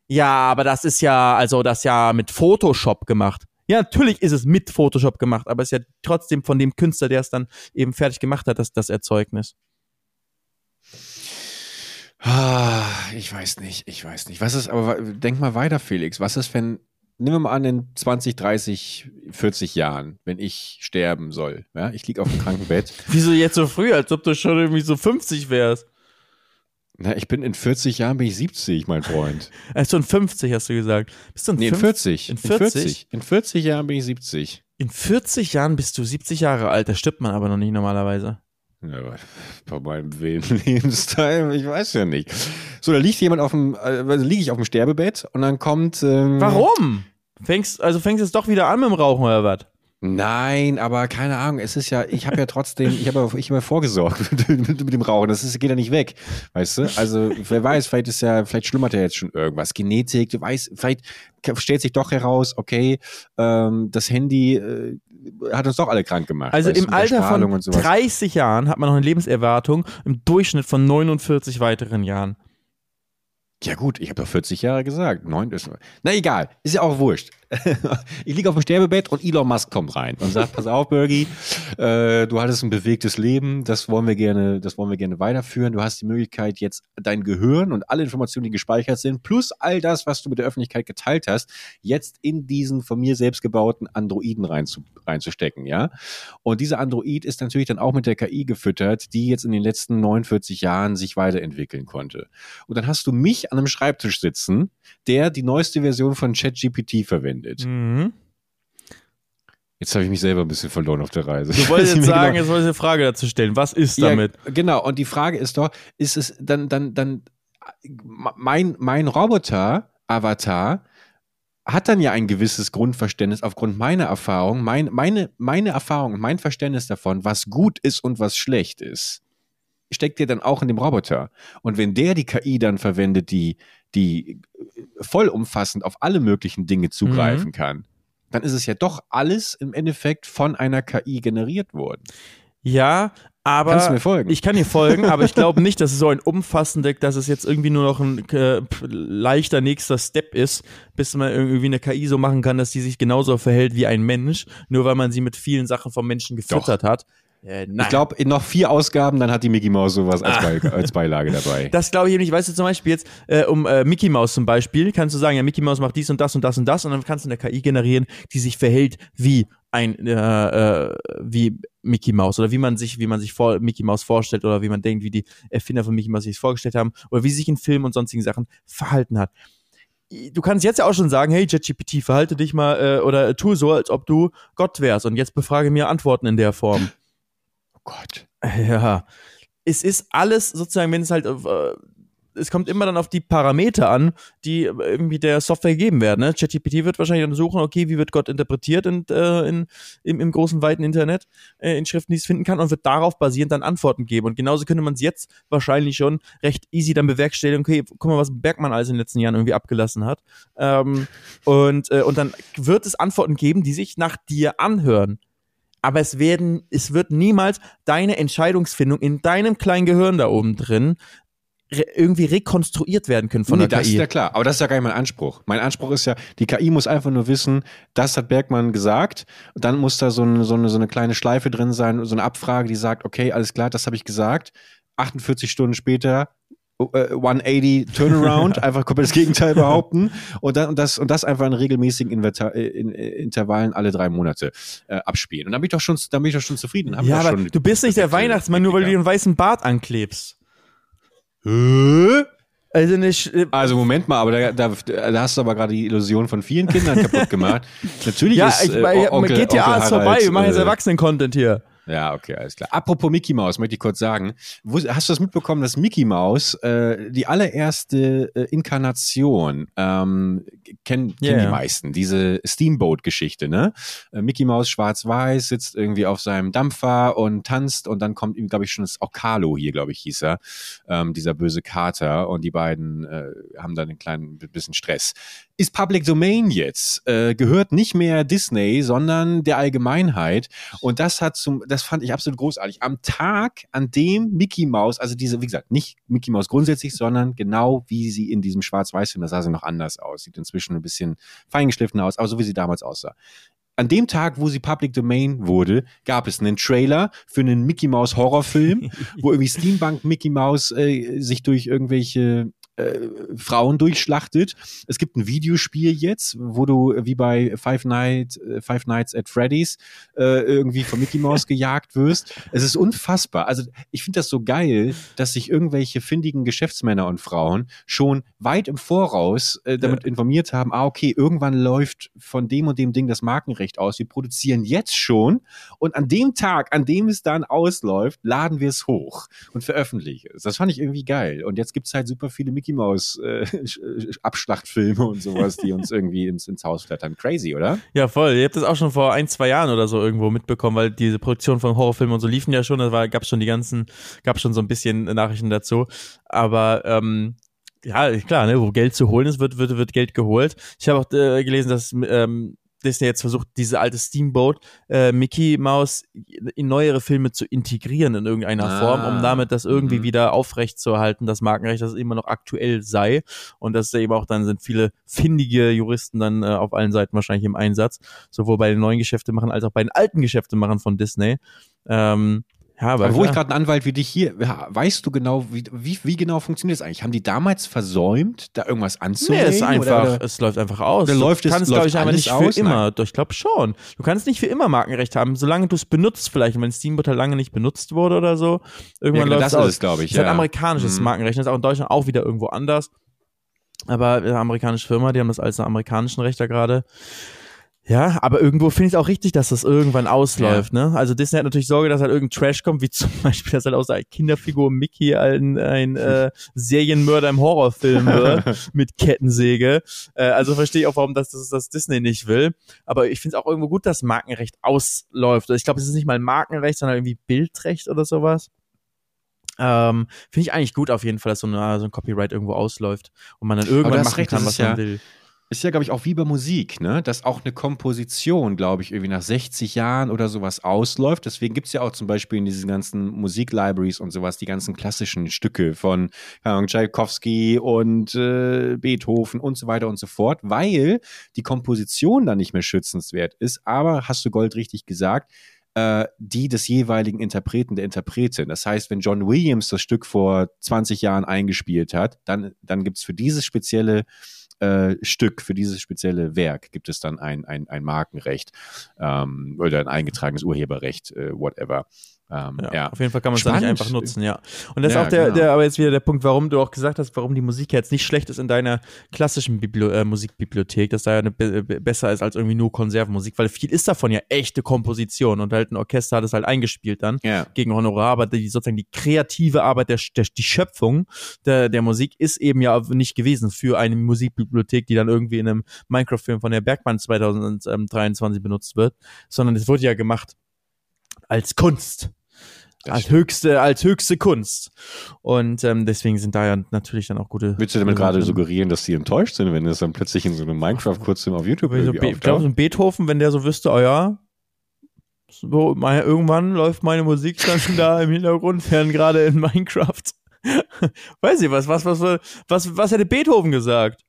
ja, aber das ist ja, also das ist ja mit Photoshop gemacht. Ja, natürlich ist es mit Photoshop gemacht, aber es ist ja trotzdem von dem Künstler, der es dann eben fertig gemacht hat, das, das Erzeugnis. Ah, ich weiß nicht, ich weiß nicht. Was ist, aber denk mal weiter, Felix. Was ist, wenn, nehmen wir mal an, in 20, 30, 40 Jahren, wenn ich sterben soll, ja, ich liege auf dem Krankenbett. Wieso jetzt so früh, als ob du schon irgendwie so 50 wärst? Na, ich bin in 40 Jahren bin ich 70, mein Freund. Also in 50 hast du gesagt. Bist du in, Nee, in 50? 40. In In 40? 40. In 40 Jahren bin ich 70. In 40 Jahren bist du 70 Jahre alt, da stirbt man aber noch nicht normalerweise. Ja, bei meinem wilden Lebensteil, ich weiß ja nicht. So, da liegt jemand auf dem, also liege ich auf dem Sterbebett und dann kommt. Ähm, Warum? Fängst, also fängst du jetzt doch wieder an mit dem Rauchen oder was? Nein, aber keine Ahnung. Es ist ja, ich habe ja trotzdem, ich habe ich hab ja vorgesorgt mit, mit, dem Rauchen. Das ist, geht ja nicht weg, weißt du? Also wer weiß, vielleicht ist ja, vielleicht schlummert ja jetzt schon irgendwas. Genetik, du weißt, vielleicht stellt sich doch heraus, okay, ähm, das Handy äh, hat uns doch alle krank gemacht. Also im Alter von und sowas. 30 Jahren hat man noch eine Lebenserwartung im Durchschnitt von 49 weiteren Jahren. Ja gut, ich habe doch 40 Jahre gesagt. Neun ist, na egal, ist ja auch wurscht. ich liege auf dem Sterbebett und Elon Musk kommt rein und sagt, pass auf, Bergie, äh, du hattest ein bewegtes Leben, das wollen wir gerne, das wollen wir gerne weiterführen. Du hast die Möglichkeit, jetzt dein Gehirn und alle Informationen, die gespeichert sind, plus all das, was du mit der Öffentlichkeit geteilt hast, jetzt in diesen von mir selbst gebauten Androiden reinzu, reinzustecken, ja. Und dieser Android ist natürlich dann auch mit der KI gefüttert, die jetzt in den letzten 49 Jahren sich weiterentwickeln konnte. Und dann hast du mich an einem Schreibtisch sitzen, der die neueste Version von ChatGPT verwendet. Mhm. Jetzt habe ich mich selber ein bisschen verloren auf der Reise. Du wolltest jetzt sagen, jetzt wolltest du eine Frage dazu stellen. Was ist damit? Ja, genau. Und die Frage ist doch, ist es dann, dann, dann, mein, mein Roboter, Avatar, hat dann ja ein gewisses Grundverständnis aufgrund meiner Erfahrung, mein, meine, meine Erfahrung und mein Verständnis davon, was gut ist und was schlecht ist, steckt ja dann auch in dem Roboter. Und wenn der die KI dann verwendet, die, die vollumfassend auf alle möglichen Dinge zugreifen Mhm. kann, dann ist es ja doch alles im Endeffekt von einer KI generiert worden. Ja, aber Kannst du mir folgen? ich kann dir folgen, aber ich glaube nicht, dass es so ein umfassender, dass es jetzt irgendwie nur noch ein äh, leichter nächster Step ist, bis man irgendwie eine KI so machen kann, dass die sich genauso verhält wie ein Mensch, nur weil man sie mit vielen Sachen vom Menschen gefüttert hat. Äh. Ich glaube, in noch vier Ausgaben, dann hat die Mickey Mouse sowas als, Be als Beilage dabei. Das glaube ich eben nicht. Weißt du, zum Beispiel jetzt, äh, um äh, Mickey Mouse zum Beispiel, kannst du sagen, ja, Mickey Mouse macht dies und das und das und das und dann kannst du eine KI generieren, die sich verhält wie ein, äh, äh, wie Mickey Mouse oder wie man sich, wie man sich vor Mickey Mouse vorstellt oder wie man denkt, wie die Erfinder von Mickey Mouse sich vorgestellt haben oder wie sie sich in Filmen und sonstigen Sachen verhalten hat. Du kannst jetzt ja auch schon sagen, hey ChatGPT, verhalte dich mal äh, oder tu so, als ob du Gott wärst und jetzt befrage mir Antworten in der Form. Oh Gott. Ja, es ist alles sozusagen, wenn es halt, äh, es kommt immer dann auf die Parameter an, die irgendwie der Software gegeben werden. Ne? ChatGPT wird wahrscheinlich dann suchen, okay, wie wird Gott interpretiert in, äh, in, im, im großen, weiten Internet, äh, in Schriften, die es finden kann und wird darauf basierend dann Antworten geben. Und genauso könnte man es jetzt wahrscheinlich schon recht easy dann bewerkstelligen, okay, guck mal, was Bergmann alles in den letzten Jahren irgendwie abgelassen hat. Ähm, und, äh, und dann wird es Antworten geben, die sich nach dir anhören aber es werden, es wird niemals deine Entscheidungsfindung in deinem kleinen Gehirn da oben drin re irgendwie rekonstruiert werden können von nee, der das ist ja klar. Aber das ist ja gar nicht mein Anspruch. Mein Anspruch ist ja, die KI muss einfach nur wissen, das hat Bergmann gesagt. Und dann muss da so eine, so, eine, so eine kleine Schleife drin sein, so eine Abfrage, die sagt, okay, alles klar, das habe ich gesagt. 48 Stunden später 180 Turnaround, einfach komplett das Gegenteil behaupten und dann und das und das einfach in regelmäßigen Inverta äh, in, äh, Intervallen alle drei Monate äh, abspielen. Und dann bin ich doch schon, dann bin ich doch schon zufrieden. Hab ich ja, aber schon du bist nicht der Weihnachtsmann, nur weil du dir einen weißen Bart anklebst. Hä? Also nicht. Äh, Also Moment mal, aber da, da, da hast du aber gerade die Illusion von vielen Kindern kaputt gemacht. Natürlich ja, ist ich, äh, bei, Onkel, GTA Onkel ist vorbei, Harald, wir machen jetzt äh, Erwachsenen-Content hier. Ja, okay, alles klar. Apropos Mickey Mouse, möchte ich kurz sagen. Hast du das mitbekommen, dass Mickey Mouse äh, die allererste äh, Inkarnation ähm, kennen Ja, kennen die meisten, diese Steamboat-Geschichte, ne? Äh, Mickey Mouse schwarz-weiß sitzt irgendwie auf seinem Dampfer und tanzt und dann kommt ihm, glaube ich, schon das, auch Carlo hier, glaube ich, hieß er, ähm, dieser böse Kater und die beiden äh, haben dann einen kleinen bisschen Stress. Ist Public Domain jetzt, äh, gehört nicht mehr Disney, sondern der Allgemeinheit. Und das hat zum, das fand ich absolut großartig. Am Tag, an dem Mickey Mouse, also diese, wie gesagt, nicht Mickey Mouse grundsätzlich, sondern genau wie sie in diesem Schwarz-Weiß-Film, da sah sie noch anders aus. Sieht inzwischen ein bisschen feingeschliffener aus, aber so wie sie damals aussah. An dem Tag, wo sie Public Domain wurde, gab es einen Trailer für einen Mickey Mouse Horrorfilm, wo irgendwie Steampunk Mickey Mouse äh, sich durch irgendwelche äh, Frauen durchschlachtet. Es gibt ein Videospiel jetzt, wo du wie bei Five, Night, äh, Five Nights at Freddy's äh, irgendwie von Mickey Mouse gejagt wirst. Es ist unfassbar. Also ich finde das so geil, dass sich irgendwelche findigen Geschäftsmänner und Frauen schon weit im Voraus äh, damit informiert haben, ah okay, irgendwann läuft von dem und dem Ding das Markenrecht aus. Wir produzieren jetzt schon und an dem Tag, an dem es dann ausläuft, laden wir es hoch und veröffentlichen es. Das fand ich irgendwie geil. Und jetzt gibt's halt super viele Mickey Mouse äh, Sch- Sch- Abschlachtfilme und sowas, die uns irgendwie ins, ins Haus flattern. Crazy, oder? Ja, voll. Ihr habt das auch schon vor ein, zwei Jahren oder so irgendwo mitbekommen, weil diese Produktion von Horrorfilmen und so liefen ja schon, da war, gab's schon die ganzen, gab's schon so ein bisschen Nachrichten dazu. Aber ähm, ja, klar, ne, wo Geld zu holen ist, wird, wird, wird Geld geholt. Ich habe auch äh, gelesen, dass ähm, Disney jetzt versucht, diese alte Steamboat äh, Mickey Mouse in neuere Filme zu integrieren in irgendeiner Ah, Form, um damit das irgendwie mhm. wieder aufrechtzuerhalten, das Markenrecht, dass es immer noch aktuell sei. Und das eben auch dann sind viele findige Juristen dann äh, auf allen Seiten wahrscheinlich im Einsatz, sowohl bei den neuen Geschäftemachern als auch bei den alten Geschäftemachern von Disney. Ähm, ja, aber, Aber wo ich gerade einen Anwalt wie dich hier, weißt du genau, wie, wie, wie genau funktioniert das eigentlich? Haben die damals versäumt, da irgendwas Nee, anzulegen? es ist einfach, oder, es läuft einfach aus. Du läuft es- kannst, läuft glaube ich, aber nicht aus? für immer. Doch, ich glaube schon. Du kannst nicht für immer Markenrecht haben, solange du es benutzt vielleicht. Und wenn Steamboat halt lange nicht benutzt wurde oder so, irgendwann Ja, läuft das es ist aus. es, glaube ich. ist halt ja. amerikanisches Mhm. Markenrecht. Das ist auch in Deutschland auch wieder irgendwo anders. Aber äh, amerikanische Firma, die haben das als amerikanischen Rechter gerade. Ja, aber irgendwo finde ich es auch richtig, dass das irgendwann ausläuft, ne? Also Disney hat natürlich Sorge, dass halt irgendein Trash kommt, wie zum Beispiel, dass halt aus der Kinderfigur Mickey ein, ein äh, Serienmörder im Horrorfilm wird mit Kettensäge. Äh, also verstehe ich auch, warum das, das, das Disney nicht will. Aber ich finde es auch irgendwo gut, dass Markenrecht ausläuft. Also Ich glaube, es ist nicht mal Markenrecht, sondern irgendwie Bildrecht oder sowas. Ähm, Finde ich eigentlich gut auf jeden Fall, dass so, eine, so ein Copyright irgendwo ausläuft und man dann irgendwann machen kann, was man ja- will. Ist ja, glaube ich, auch wie bei Musik, ne? Dass auch eine Komposition, glaube ich, irgendwie nach 60 Jahren oder sowas ausläuft. Deswegen gibt es ja auch zum Beispiel in diesen ganzen Musiklibraries und sowas die ganzen klassischen Stücke von Ahnung, Tchaikovsky und äh, Beethoven und so weiter und so fort, weil die Komposition dann nicht mehr schützenswert ist. Aber hast du Gold richtig gesagt, äh, die des jeweiligen Interpreten, der Interpretin. Das heißt, wenn John Williams das Stück vor 20 Jahren eingespielt hat, dann, dann gibt es für dieses spezielle äh, Stück, für dieses spezielle Werk gibt es dann ein, ein, ein Markenrecht ähm, oder ein eingetragenes Urheberrecht, äh, whatever. Ähm, Ja, ja. auf jeden Fall kann man es dann nicht einfach nutzen, ja. Und das Ja, ist auch der, genau. der, aber jetzt wieder der Punkt, warum du auch gesagt hast, warum die Musik jetzt nicht schlecht ist in deiner klassischen Bibli äh, Musikbibliothek, dass da ja eine be besser ist als irgendwie nur Konservenmusik, weil viel ist davon ja echte Komposition und halt ein Orchester hat es halt eingespielt dann Ja. gegen Honorar, aber die sozusagen die kreative Arbeit der, der die Schöpfung der, der Musik ist eben ja nicht gewesen für eine Musikbibliothek, die dann irgendwie in einem Minecraft-Film von der Bergmann 2023 benutzt wird, sondern es wurde ja gemacht als Kunst. Das Als stimmt. höchste, als höchste Kunst. Und ähm, deswegen sind da ja natürlich dann auch gute. Willst du damit gerade suggerieren, dass sie enttäuscht sind, wenn es dann plötzlich in so einem Minecraft-Kurzfilm auf YouTube So, irgendwie ich glaube, so ein Beethoven, wenn der so wüsste, oh ja, so, mein, irgendwann läuft meine Musik dann da im Hintergrund, während gerade in Minecraft. Weiß ich was, was, was, was, was hätte Beethoven gesagt?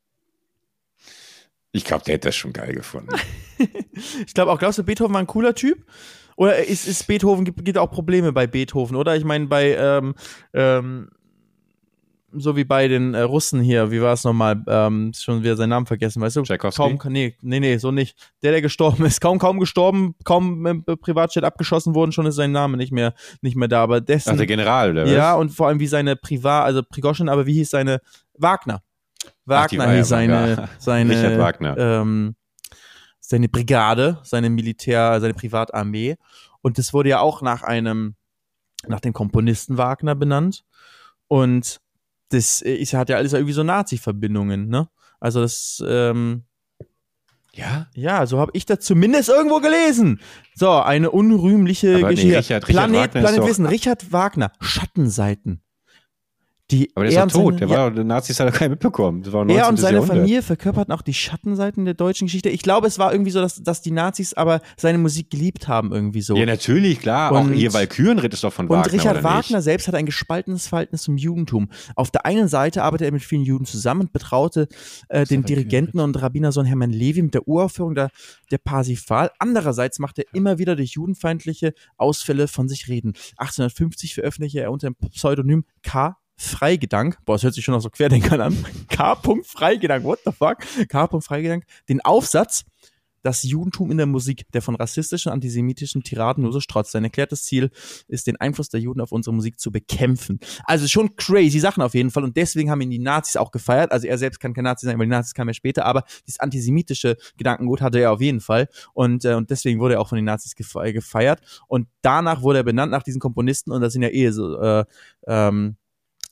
Ich glaube, der hätte das schon geil gefunden. Ich glaube auch, glaubst du, Beethoven war ein cooler Typ? Oder ist, ist Beethoven, gibt, gibt auch Probleme bei Beethoven, oder? Ich meine, bei, ähm, ähm, so wie bei den äh, Russen hier, wie war es nochmal? Ähm, schon wieder seinen Namen vergessen, weißt du? Tchaikovsky? Kaum, nee, nee, nee, so nicht. Der, der gestorben ist, kaum, kaum gestorben, kaum im Privatjet abgeschossen worden, schon ist sein Name nicht mehr, nicht mehr da. Aber dessen, Ach, der General, oder was? ja, und vor allem wie seine Privat, also Prigoschin, aber wie hieß seine, Wagner. Ach, Wagner ja hieß seine, seine, Richard Wagner. ähm, seine Brigade, seine Militär, seine Privatarmee. Und das wurde ja auch nach einem, nach dem Komponisten Wagner benannt. Und das ist, hat ja alles irgendwie so Nazi-Verbindungen, ne? Also das, ähm, Ja? ja, so habe ich das zumindest irgendwo gelesen. So, eine unrühmliche Aber nee, Geschichte. Richard- Richard Planet, Wagner Planet Wissen, Richard Wagner, Schattenseiten. Die Aber der ist er doch und tot. seine- Der ja, war, die Nazis hat er keinen mitbekommen. Das war 19. er und seine Jahrhundert. Familie verkörperten auch die Schattenseiten der deutschen Geschichte. Ich glaube, es war irgendwie so, dass, dass die Nazis aber seine Musik geliebt haben, irgendwie so. Ja, natürlich, klar. auch Und- hier Walkürenritt ist doch von und Wagner, Richard oder Wagner selbst hat ein gespaltenes Verhältnis zum Judentum. Auf der einen Seite arbeitet er mit vielen Juden zusammen und betraute äh, den Dirigenten und Rabbinersohn Hermann Levi mit der Uraufführung der, der Parsifal. Andererseits macht er immer wieder durch judenfeindliche Ausfälle von sich reden. 1850 veröffentlichte er unter dem Pseudonym K. Freigedank, boah, das hört sich schon nach so Querdenkern an, K. Freigedank, what the fuck, K. Freigedank, den Aufsatz, das Judentum in der Musik, der von rassistischen, antisemitischen Tiraden nur so strotzt. Sein erklärtes Ziel ist, den Einfluss der Juden auf unsere Musik zu bekämpfen. Also schon crazy Sachen auf jeden Fall und deswegen haben ihn die Nazis auch gefeiert. Also er selbst kann kein Nazi sein, weil die Nazis kamen ja später, aber dieses antisemitische Gedankengut hatte er auf jeden Fall und, äh, und deswegen wurde er auch von den Nazis gefe gefeiert und danach wurde er benannt nach diesen Komponisten und das sind ja eh so äh, ähm,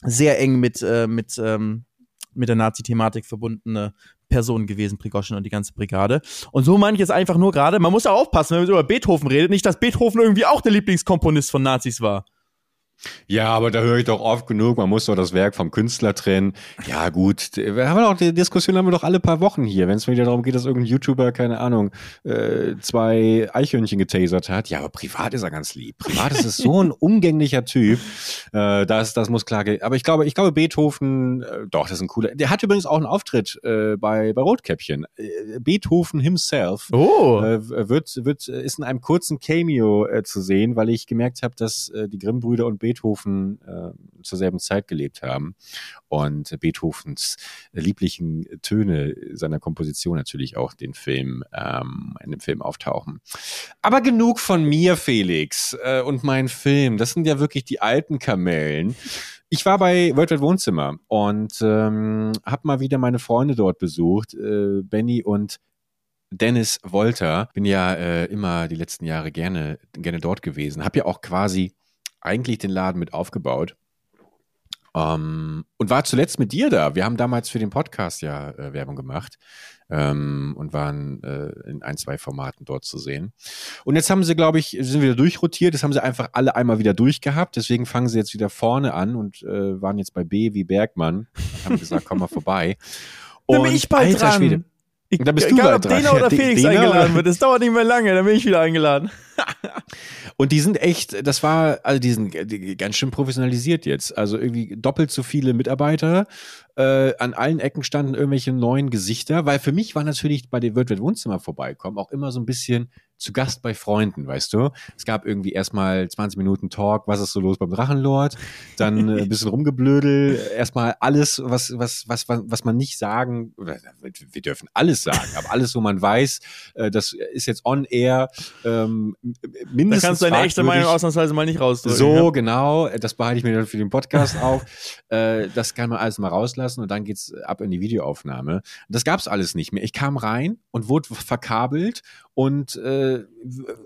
sehr eng mit, äh, mit, ähm, mit der Nazi-Thematik verbundene Personen gewesen, Prigoschin und die ganze Brigade. Und so meine ich jetzt einfach nur gerade, man muss auch aufpassen, wenn man über Beethoven redet, nicht, dass Beethoven irgendwie auch der Lieblingskomponist von Nazis war. Ja, aber da höre ich doch oft genug, man muss doch das Werk vom Künstler trennen. Ja, gut, wir haben doch die Diskussion haben wir doch alle paar Wochen hier, wenn es wieder darum geht, dass irgendein YouTuber, keine Ahnung, äh, zwei Eichhörnchen getasert hat. Ja, aber privat ist er ganz lieb. Privat ist es so ein umgänglicher Typ. Äh, das, das muss klar gehen. Aber ich glaube, ich glaube, Beethoven, äh, doch, das ist ein cooler. Der hat übrigens auch einen Auftritt äh, bei, bei Rotkäppchen. Äh, Beethoven himself Oh. äh, wird, wird, ist in einem kurzen Cameo zu sehen, weil ich gemerkt habe, dass die Grimm-Brüder und Beethoven äh, zur selben Zeit gelebt haben und Beethovens lieblichen Töne seiner Komposition natürlich auch den Film ähm, in dem Film auftauchen. Aber genug von mir, Felix, äh, und mein Film. Das sind ja wirklich die alten Kamellen. Ich war bei World Wide Wohnzimmer und ähm, habe mal wieder meine Freunde dort besucht, äh, Benny und Dennis Wolter. Bin ja äh, immer die letzten Jahre gerne, gerne dort gewesen. Hab ja auch quasi eigentlich den Laden mit aufgebaut. Ähm, und war zuletzt mit dir da. Wir haben damals für den Podcast ja äh, Werbung gemacht ähm, und waren äh, in ein, zwei Formaten dort zu sehen. Und jetzt haben sie, glaube ich, sind wieder durchrotiert. Das haben sie einfach alle einmal wieder durchgehabt. Deswegen fangen sie jetzt wieder vorne an und äh, waren jetzt bei B wie Bergmann und haben gesagt, komm mal vorbei. Dann bin ich bald alter dran. Schwede. Ich, Da bist du egal, bald ob dran. Dena oder Felix Dena eingeladen oder- wird. Das dauert nicht mehr lange, dann bin ich wieder eingeladen. Und die sind echt, das war, also die sind ganz schön professionalisiert jetzt. Also irgendwie doppelt so viele Mitarbeiter. Äh, an allen Ecken standen irgendwelche neuen Gesichter, weil für mich war natürlich bei den Wirt Wirt Wohnzimmer vorbeikommen auch immer so ein bisschen zu Gast bei Freunden, weißt du? Es gab irgendwie erstmal 20 Minuten Talk, was ist so los beim Drachenlord, dann äh, ein bisschen rumgeblödel, erstmal alles, was, was, was, was, was man nicht sagen, wir dürfen alles sagen, aber alles, wo man weiß, äh, das ist jetzt on air, ähm, Da mindestens kannst du deine echte. Meinung ausnahmsweise mal nicht rausdrücken. So, ja? genau. Das behalte ich mir dann für den Podcast auf. Äh, das kann man alles mal rauslassen und dann geht's ab in die Videoaufnahme. Das gab's alles nicht mehr. Ich kam rein und wurde verkabelt und äh,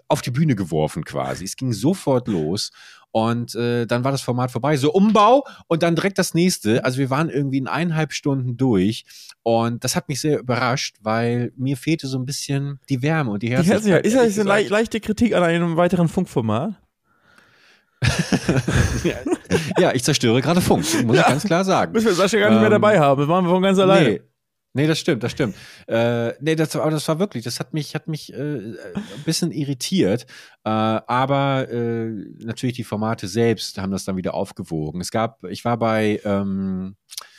auf die Bühne geworfen quasi. Es ging sofort los. Und äh, dann war das Format vorbei. So Umbau und dann direkt das nächste. Also wir waren irgendwie in eineinhalb Stunden durch. Und das hat mich sehr überrascht, weil mir fehlte so ein bisschen die Wärme und die Die Herzlichkeit. Herzlichkeit. Ist das eine gesagt. le leichte Kritik an einem weiteren Funkformat? ja, ich zerstöre gerade Funk, muss ich ganz klar sagen. Müssen wir Sascha gar nicht mehr Ähm, dabei haben. Das machen wir von ganz alleine. Nee. Nee, das stimmt, das stimmt. Äh, nee, das, aber das war wirklich, das hat mich, hat mich äh, ein bisschen irritiert. Äh, aber äh, natürlich die Formate selbst haben das dann wieder aufgewogen. Es gab, ich war bei ähm, äh,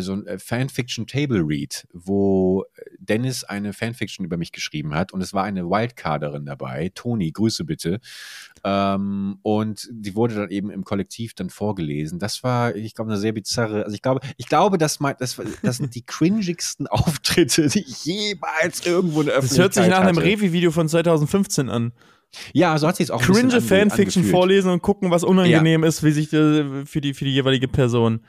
so ein äh, Fanfiction Table Read, wo Dennis eine Fanfiction über mich geschrieben hat und es war eine Wildcarderin dabei, Toni, Grüße bitte. Ähm, und die wurde dann eben im Kollektiv dann vorgelesen. Das war, ich glaube, eine sehr bizarre, also ich glaube, ich glaube, das, mein, das, das sind die cringigsten Auftritte, die ich jemals irgendwo in der Das Öffentlichkeit hört sich nach einem hatte. Revi-Video von 2015 an. Ja, so hat sich auch ein bisschen Cringe Fanfiction angefühlt. vorlesen und gucken, was unangenehm ist wie sich, äh, für, die, für die jeweilige Person.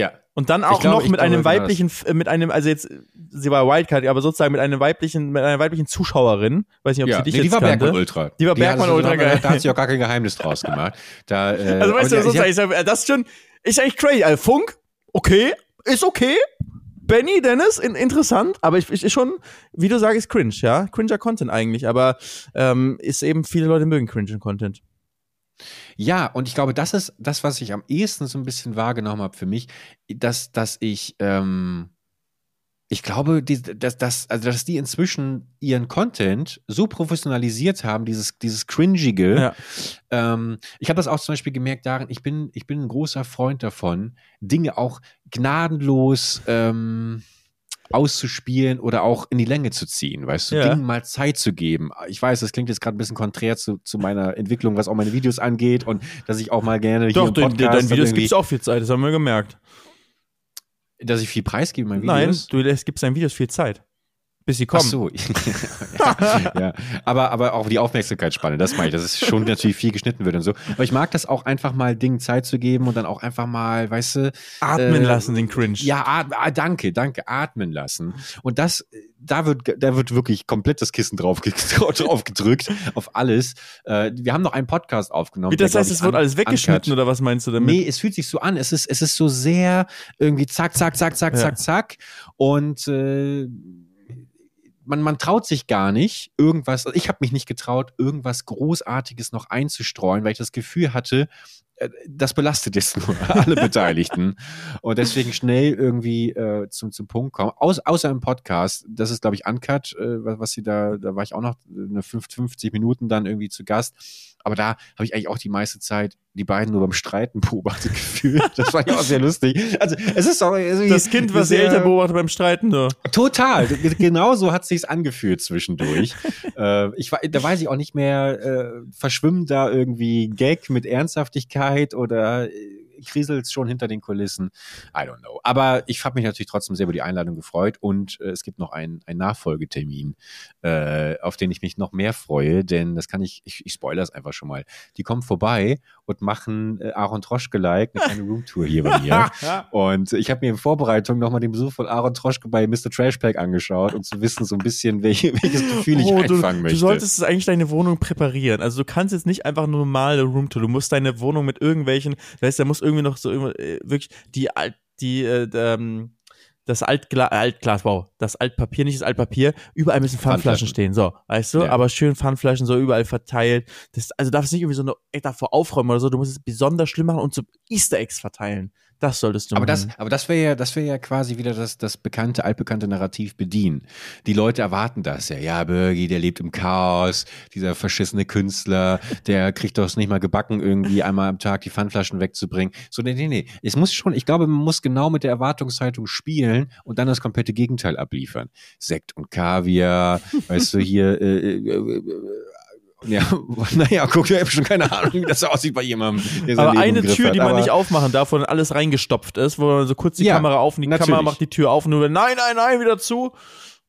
Ja. Und dann auch glaube, noch mit glaube, einem genau weiblichen, äh, mit einem, also jetzt, sie war Wildcard, aber sozusagen mit einem weiblichen, mit einer weiblichen Zuschauerin. Weiß nicht, ob Ja, sie dich nee, die jetzt war. Bergmann Ultra. Die war Bergmann hat- Ultra, da. Da hat sie auch gar kein Geheimnis draus gemacht. Da, äh, Also weißt du, die- die ich sag, das ist schon, ist eigentlich crazy. Also Funk, okay, ist okay. Benny, Dennis, in, interessant, aber ich, ich ist schon, wie du sagst, cringe, ja. Cringer Content eigentlich, aber ähm, ist eben, viele Leute mögen cringen Content. Ja, und ich glaube, das ist das, was ich am ehesten so ein bisschen wahrgenommen habe für mich, dass, dass ich, ähm, ich glaube, die, dass, dass, also, dass die inzwischen ihren Content so professionalisiert haben, dieses, dieses Cringige. Ja. Ähm, ich habe das auch zum Beispiel gemerkt darin, ich bin, ich bin ein großer Freund davon, Dinge auch gnadenlos ähm, auszuspielen oder auch in die Länge zu ziehen, weißt du, Ja. Dingen mal Zeit zu geben. Ich weiß, das klingt jetzt gerade ein bisschen konträr zu, zu meiner Entwicklung, was auch meine Videos angeht und dass ich auch mal gerne hier Doch, im de, de, Podcast deinen dann Videos irgendwie- gibt's auch viel Zeit, das haben wir gemerkt. dass ich viel preisgebe in meinen Nein, Videos. du lässt- gibst deinen Videos viel Zeit. Bis sie Ach kommen. so. ja, ja. Aber, aber auch die Aufmerksamkeitsspanne, das meine ich, dass es schon natürlich viel geschnitten wird und so. Aber ich mag das auch einfach mal Dingen Zeit zu geben und dann auch einfach mal, weißt du, Atmen äh, lassen, den Cringe. Ja, ah, danke, danke, atmen lassen. Und das, da wird, da wird wirklich komplett das Kissen drauf, drauf gedrückt, auf alles. Äh, wir haben noch einen Podcast aufgenommen. Wie, das der, heißt, es wird alles weggeschnitten oder was meinst du damit? Nee, es fühlt sich so an. Es ist, es ist so sehr irgendwie zack, zack, zack, zack, Ja. zack, zack. Und äh, man, man traut sich gar nicht, irgendwas, also ich habe mich nicht getraut, irgendwas Großartiges noch einzustreuen, weil ich das Gefühl hatte, das belastet jetzt nur alle Beteiligten. Und deswegen schnell irgendwie äh, zum, zum Punkt kommen. Aus, außer im Podcast, das ist, glaube ich, Uncut, äh, was, was sie da, da war ich auch noch eine 50 Minuten dann irgendwie zu Gast. Aber da habe ich eigentlich auch die meiste Zeit die beiden nur beim Streiten beobachtet gefühlt. Das war ja auch sehr lustig. Also es ist auch das Kind, was die Eltern beobachtet beim Streiten. Total. Genau so hat sich's angefühlt zwischendurch. äh, ich da weiß ich auch nicht mehr, äh, verschwimmt da irgendwie Gag mit Ernsthaftigkeit oder äh, kriselt schon hinter den Kulissen. I don't know. Aber ich habe mich natürlich trotzdem sehr über die Einladung gefreut und äh, es gibt noch einen, einen Nachfolgetermin, äh, auf den ich mich noch mehr freue, denn das kann ich, ich, ich spoilere es einfach schon mal. Die kommen vorbei und machen äh, Aaron Troschke-like eine kleine Roomtour hier bei mir. und ich habe mir in Vorbereitung nochmal den Besuch von Aaron Troschke bei Mr. Trashpack angeschaut, um zu wissen so ein bisschen, welche, welches Gefühl ich oh, einfangen du, möchte. Du solltest eigentlich deine Wohnung präparieren. Also du kannst jetzt nicht einfach nur normale Roomtour, du musst deine Wohnung mit irgendwelchen, das heißt, da muss irgendwie noch so äh, wirklich die, die, äh, ähm, das Altgla Altglas, wow, das Altpapier, nicht das Altpapier, überall müssen Pfandflaschen stehen, so, weißt du, ja. aber schön Pfandflaschen so überall verteilt. Das, also darfst nicht irgendwie so eine, davor aufräumen oder so, du musst es besonders schlimm machen und so Easter Eggs verteilen. Das solltest du aber machen. Das, aber das wäre ja, das wäre ja quasi wieder das, das bekannte, altbekannte Narrativ bedienen. Die Leute erwarten das ja. Ja, Birgi, der lebt im Chaos, dieser verschissene Künstler, der kriegt doch nicht mal gebacken, irgendwie einmal am Tag die Pfandflaschen wegzubringen. So, nee, nee, nee. Es muss schon, ich glaube, man muss genau mit der Erwartungshaltung spielen und dann das komplette Gegenteil abliefern. Sekt und Kaviar, weißt du, hier, äh, äh, äh ja, naja, guck, ich habe schon keine Ahnung, wie das aussieht bei jemandem. aber Leben eine Tür, hat, die man nicht aufmachen darf, wo dann alles reingestopft ist, wo man so kurz die ja, Kamera auf und die natürlich. Kamera macht die Tür auf und nur nein, nein, nein, wieder zu.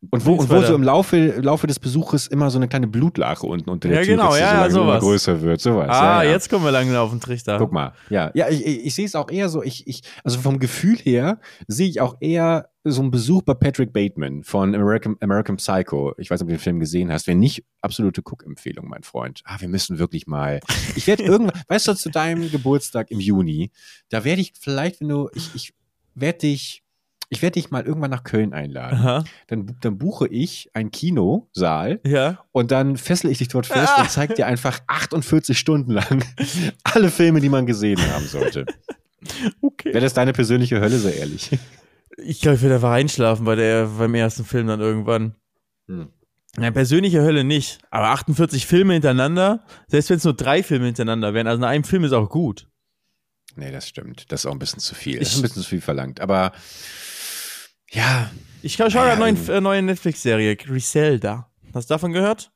Und wo, und wo so im Laufe, Laufe des Besuches immer so eine kleine Blutlache unten unter der ja, Tür genau, ja, so sowas. größer wird, sowas. Ah, ja, ja. jetzt kommen wir langsam auf den Trichter. Guck mal, ja, ja, ich, ich, ich sehe es auch eher so, ich, ich, also vom Gefühl her sehe ich auch eher so einen Besuch bei Patrick Bateman von American, American Psycho. Ich weiß nicht, ob du den Film gesehen hast. Wenn nicht, absolute Cook-Empfehlung, mein Freund. Ah, wir müssen wirklich mal. Ich werde irgendwann, weißt du, zu deinem Geburtstag im Juni, da werde ich vielleicht, wenn du, ich, ich werde dich ich werde dich mal irgendwann nach Köln einladen. Dann, dann buche ich einen Kinosaal ja. und dann fessel ich dich dort fest ah. und zeige dir einfach 48 Stunden lang alle Filme, die man gesehen haben sollte. Okay. Wäre das deine persönliche Hölle, so ehrlich? Ich glaube, ich würde einfach einschlafen bei der, beim ersten Film dann irgendwann. Hm. Ja, persönliche Hölle nicht. Aber 48 Filme hintereinander, selbst wenn es nur drei Filme hintereinander wären, also in einem Film ist auch gut. Nee, das stimmt. Das ist auch ein bisschen zu viel. Das ist ein bisschen zu viel verlangt. Aber ja. Ich schaue gerade eine neue, äh, neue Netflix-Serie, Griselda. Hast du davon gehört?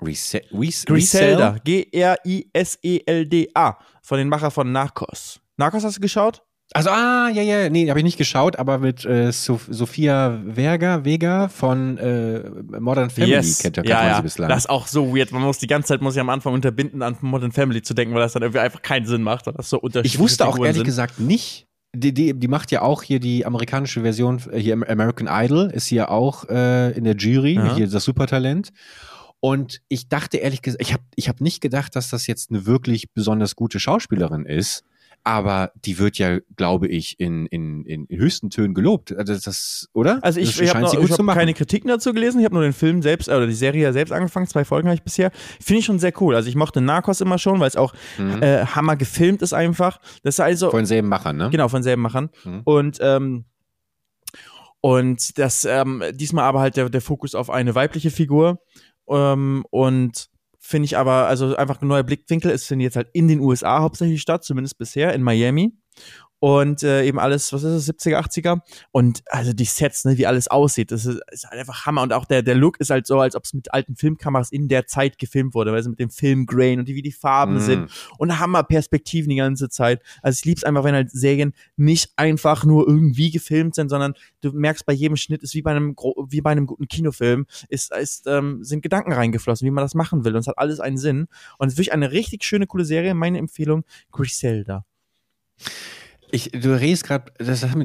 Rese Griselda. G-R-I-S-E-L-D-A. Von den Macher von Narcos. Narcos hast du geschaut? Also, ah, ja, ja, nee, habe ich nicht geschaut, aber mit äh, Sophia Verga, Vega von äh, Modern Family yes. kennt, kennt ja, ja. bislang. Das ist auch so weird. Man muss die ganze Zeit, muss ich am Anfang unterbinden, an Modern Family zu denken, weil das dann irgendwie einfach keinen Sinn macht, weil das so unterschiedlich Ich wusste auch ehrlich sind. gesagt nicht, die, die, die macht ja auch hier die amerikanische Version, äh, hier American Idol, ist hier auch äh, in der Jury, ja. hier das Supertalent. Und ich dachte ehrlich gesagt, ich habe ich hab nicht gedacht, dass das jetzt eine wirklich besonders gute Schauspielerin ist aber die wird ja, glaube ich, in, in, in höchsten Tönen gelobt. Also das, oder? Also ich, ich habe hab keine Kritiken dazu gelesen, ich habe nur den Film selbst, oder die Serie selbst angefangen, zwei Folgen habe ich bisher. Finde ich schon sehr cool. Also ich mochte Narcos immer schon, weil es auch mhm. äh, Hammer gefilmt ist einfach. Das ist also. Von selben Machern, ne? Genau, von selben Machern. Mhm. Und ähm, und das ähm, diesmal aber halt der, der Fokus auf eine weibliche Figur. Ähm, und finde ich aber, also einfach ein neuer Blickwinkel. Es findet jetzt halt in den USA hauptsächlich statt, zumindest bisher, in Miami und äh, eben alles, was ist es, 70er, 80er und also die Sets, ne, wie alles aussieht, das ist, ist halt einfach Hammer und auch der, der Look ist halt so, als ob es mit alten Filmkameras in der Zeit gefilmt wurde, weil es mit dem Filmgrain und die, wie die Farben mm. sind und Hammerperspektiven die ganze Zeit. Also ich lieb's einfach, wenn halt Serien nicht einfach nur irgendwie gefilmt sind, sondern du merkst bei jedem Schnitt ist wie bei einem wie bei einem guten Kinofilm ist, ist ähm, sind Gedanken reingeflossen, wie man das machen will und es hat alles einen Sinn und es ist wirklich eine richtig schöne coole Serie, meine Empfehlung Griselda. Ich, du redest gerade,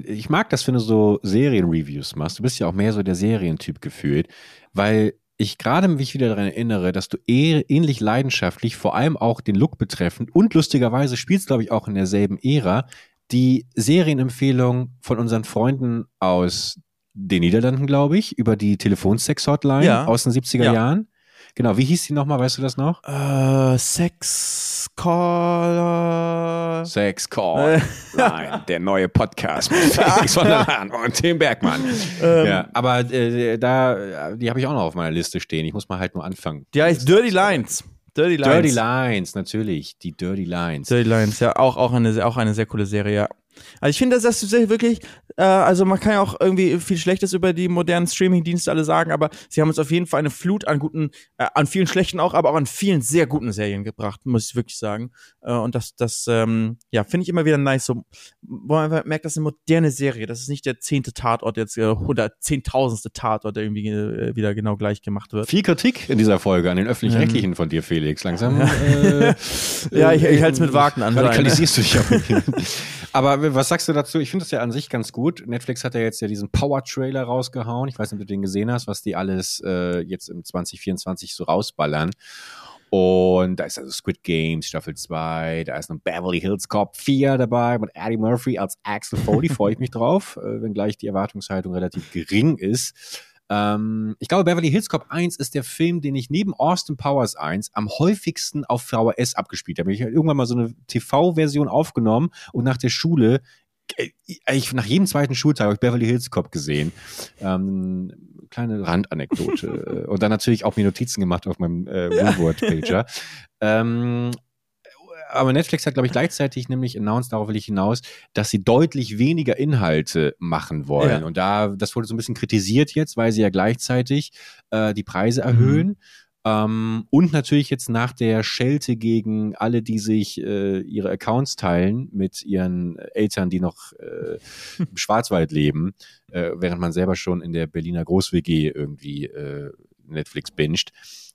ich mag das, wenn du so Serienreviews machst. Du bist ja auch mehr so der Serientyp gefühlt, weil ich gerade mich wieder daran erinnere, dass du eh, ähnlich leidenschaftlich, vor allem auch den Look betreffend und lustigerweise spielst, glaube ich, auch in derselben Ära, die Serienempfehlung von unseren Freunden aus den Niederlanden, glaube ich, über die Telefonsex-Hotline ja. aus den 70er ja. Jahren. Genau, wie hieß die nochmal, weißt du das noch? Äh, Sex Caller. Sex Call. Nein, der neue Podcast mit Felix von der Lahn und Tim Bergmann. ja, aber äh, da, die habe ich auch noch auf meiner Liste stehen. Ich muss mal halt nur anfangen. Die heißt Dirty Lines. Dirty Lines. Dirty Lines, natürlich. Die Dirty Lines. Dirty Lines, ja, auch, auch, eine, auch eine sehr coole Serie, ja. Also ich finde, dass das wirklich, äh, also man kann ja auch irgendwie viel Schlechtes über die modernen Streaming-Dienste alle sagen, aber sie haben uns auf jeden Fall eine Flut an guten, äh, an vielen schlechten auch, aber auch an vielen sehr guten Serien gebracht, muss ich wirklich sagen. Äh, und das, das, ähm, ja, finde ich immer wieder nice. So, wo man merkt, das ist eine moderne Serie. Das ist nicht der zehnte Tatort jetzt äh, oder zehntausendste Tatort, der irgendwie äh, wieder genau gleich gemacht wird. Viel Kritik in dieser Folge an den öffentlich-rechtlichen von dir, Felix. Langsam. Äh, ja, ich, ich halte es mit Warten an. Radikalisierst du dich auch. Aber was sagst du dazu? Ich finde das ja an sich ganz gut. Netflix hat ja jetzt ja diesen Power-Trailer rausgehauen. Ich weiß nicht, ob du den gesehen hast, was die alles äh, jetzt im 2024 so rausballern. Und da ist also Squid Games Staffel 2, da ist noch Beverly Hills Cop 4 dabei mit Eddie Murphy als Axel Foley, freue ich mich drauf, äh, wenngleich die Erwartungshaltung relativ gering ist. Ähm, ich glaube, Beverly Hills Cop 1 ist der Film, den ich neben Austin Powers 1 am häufigsten auf VHS abgespielt habe. Ich habe irgendwann mal so eine TV-Version aufgenommen und nach der Schule äh, ich, nach jedem zweiten Schultag habe ich Beverly Hills Cop gesehen. Ähm, kleine Randanekdote. und dann natürlich auch mir Notizen gemacht auf meinem äh, Woodward-Pager. ähm, aber Netflix hat, glaube ich, gleichzeitig nämlich announced, darauf will ich hinaus, dass sie deutlich weniger Inhalte machen wollen. Ja. Und da, das wurde so ein bisschen kritisiert jetzt, weil sie ja gleichzeitig äh, die Preise erhöhen. Mhm. Ähm, und natürlich jetzt nach der Schelte gegen alle, die sich äh, ihre Accounts teilen mit ihren Eltern, die noch äh, im Schwarzwald leben, äh, während man selber schon in der Berliner Groß-WG irgendwie äh, Netflix binscht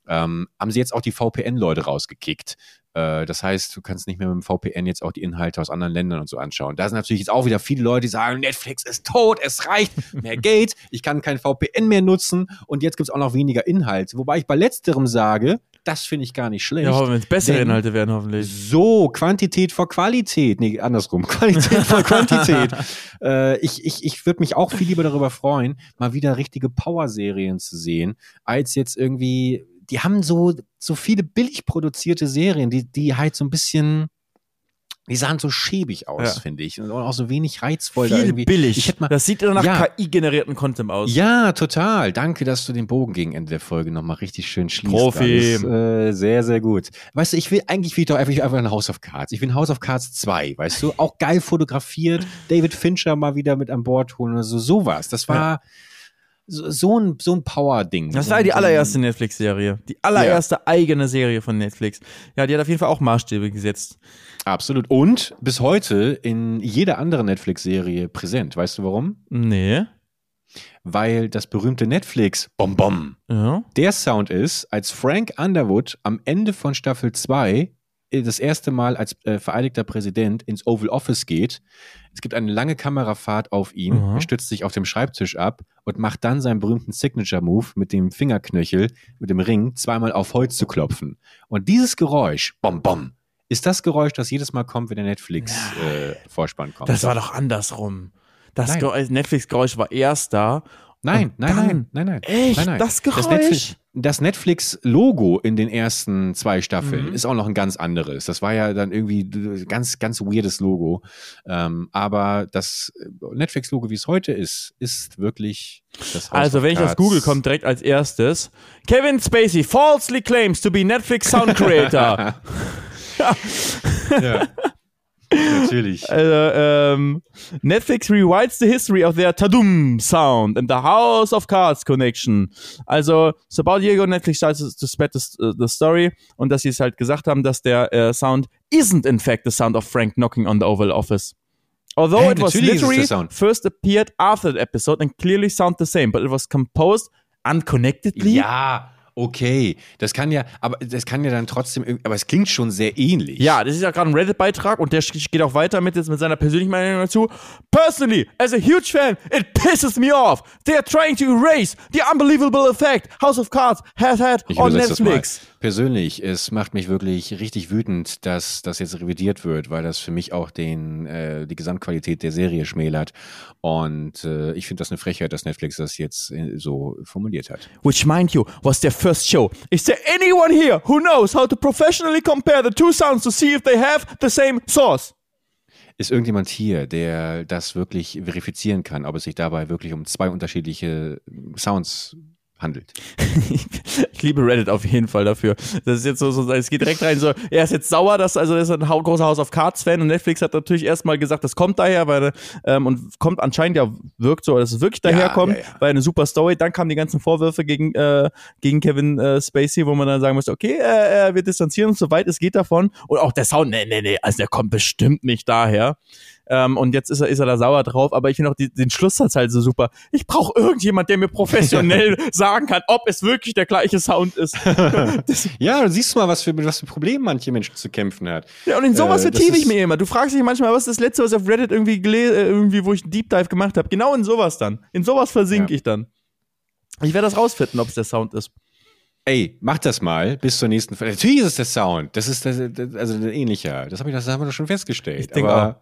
ähm, haben sie jetzt auch die VPN-Leute rausgekickt. Äh, das heißt, du kannst nicht mehr mit dem VPN jetzt auch die Inhalte aus anderen Ländern und so anschauen. Da sind natürlich jetzt auch wieder viele Leute, die sagen, Netflix ist tot, es reicht, mehr Geld, ich kann kein VPN mehr nutzen und jetzt gibt es auch noch weniger Inhalte. Wobei ich bei letzterem sage, das finde ich gar nicht schlecht. Ja, wenn es bessere Inhalte werden, hoffentlich. So, Quantität vor Qualität. Nee, andersrum. Qualität vor Quantität. äh, ich ich, ich würde mich auch viel lieber darüber freuen, mal wieder richtige Power-Serien zu sehen, als jetzt irgendwie die haben so, so viele billig produzierte Serien, die, die halt so ein bisschen, die sahen so schäbig aus, ja. finde ich. Und auch so wenig reizvoll. Viel da billig. Ich mal, das sieht nach ja, KI-generierten Content aus. Ja, total. Danke, dass du den Bogen gegen Ende der Folge nochmal richtig schön schließt. Profi. Ist, äh, sehr, sehr gut. Weißt du, ich will, eigentlich will ich doch einfach, einfach ein House of Cards. Ich will ein House of Cards 2, weißt du? Auch geil fotografiert. David Fincher mal wieder mit an Bord holen oder so. Sowas. Das war, ja so, so ein, so ein Power-Ding. Das war die allererste Netflix-Serie. Die allererste ja. eigene Serie von Netflix. Ja, die hat auf jeden Fall auch Maßstäbe gesetzt. Absolut. Und bis heute in jeder anderen Netflix-Serie präsent. Weißt du warum? Nee. Weil das berühmte Netflix Bom Bom ja. der Sound ist, als Frank Underwood am Ende von Staffel 2 äh, das erste Mal als äh, vereidigter Präsident ins Oval Office geht. Es gibt eine lange Kamerafahrt auf ihn, mhm. er stützt sich auf dem Schreibtisch ab und macht dann seinen berühmten Signature-Move mit dem Fingerknöchel, mit dem Ring, zweimal auf Holz zu klopfen. Und dieses Geräusch, bom, bom, ist das Geräusch, das jedes Mal kommt, wenn der Netflix-Vorspann äh, kommt. Das war doch andersrum. Das Netflix-Geräusch war erst da Nein, nein, nein, nein, nein. Echt? Nein, nein. Das Geräusch? Das Netflix-Logo in den ersten zwei Staffeln mhm. ist auch noch ein ganz anderes. Das war ja dann irgendwie ganz, ganz weirdes Logo. Ähm, aber das Netflix-Logo, wie es heute ist, ist wirklich das House Also, wenn ich aus Google kommt direkt als erstes. Kevin Spacey falsely claims to be Netflix Sound Creator. ja. ja. Natürlich. Also, ähm, Netflix rewrites the history of their Tadum sound and the House of Cards connection. Also, so about Diego Netflix starts to spread the, the story und dass sie es halt gesagt haben, dass der äh, Sound isn't in fact the sound of Frank knocking on the Oval Office. Although hey, it was literally first appeared after the episode and clearly sound the same, but it was composed unconnectedly. Ja okay, das kann ja, aber das kann ja dann trotzdem, aber es klingt schon sehr ähnlich. Ja, das ist ja gerade ein Reddit-Beitrag und der geht auch weiter mit, jetzt mit seiner persönlichen Meinung dazu. Personally, as a huge fan, it pisses me off. They are trying to erase the unbelievable effect House of Cards has had ich on Netflix. Persönlich, es macht mich wirklich richtig wütend, dass das jetzt revidiert wird, weil das für mich auch den, äh, die Gesamtqualität der Serie schmälert. Und äh, ich finde das eine Frechheit, dass Netflix das jetzt äh, so formuliert hat. Which, mind you, was their first show. Is there anyone here who knows how to professionally compare the two sounds to see if they have the same source? Ist irgendjemand hier, der das wirklich verifizieren kann, ob es sich dabei wirklich um zwei unterschiedliche Sounds handelt. ich liebe Reddit auf jeden Fall dafür. Das ist jetzt so, so es geht direkt rein, so, er ist jetzt sauer, dass, also er ist ein großer House of Cards-Fan und Netflix hat natürlich erstmal gesagt, das kommt daher, weil, ähm, und kommt anscheinend ja, wirkt so, dass es wirklich daherkommt, ja, ja, ja. weil eine super Story. Dann kamen die ganzen Vorwürfe gegen, äh, gegen Kevin äh, Spacey, wo man dann sagen musste, okay, äh, äh, wir distanzieren uns, soweit es geht davon. Und auch der Sound, nee, nee, nee, also der kommt bestimmt nicht daher. Ähm, und jetzt ist er, ist er da sauer drauf, aber ich finde auch die, den Schlusssatz halt so super. Ich brauche irgendjemand, der mir professionell sagen kann, ob es wirklich der gleiche Sound ist. ja, du siehst mal, was für, was für Probleme manche Menschen zu kämpfen hat. Ja, und in sowas äh, vertiefe ich mir immer. Du fragst dich manchmal, was ist das letzte, was ich auf Reddit irgendwie, äh, irgendwie wo ich einen Deep Dive gemacht habe? Genau in sowas dann. In sowas versinke ja. ich dann. Ich werde das rausfinden, ob es der Sound ist. Ey, mach das mal bis zur nächsten Folge. Natürlich ist es der Sound. Das ist das, also ein ähnlicher. Das, hab ich, das haben wir doch schon festgestellt. Ich Aber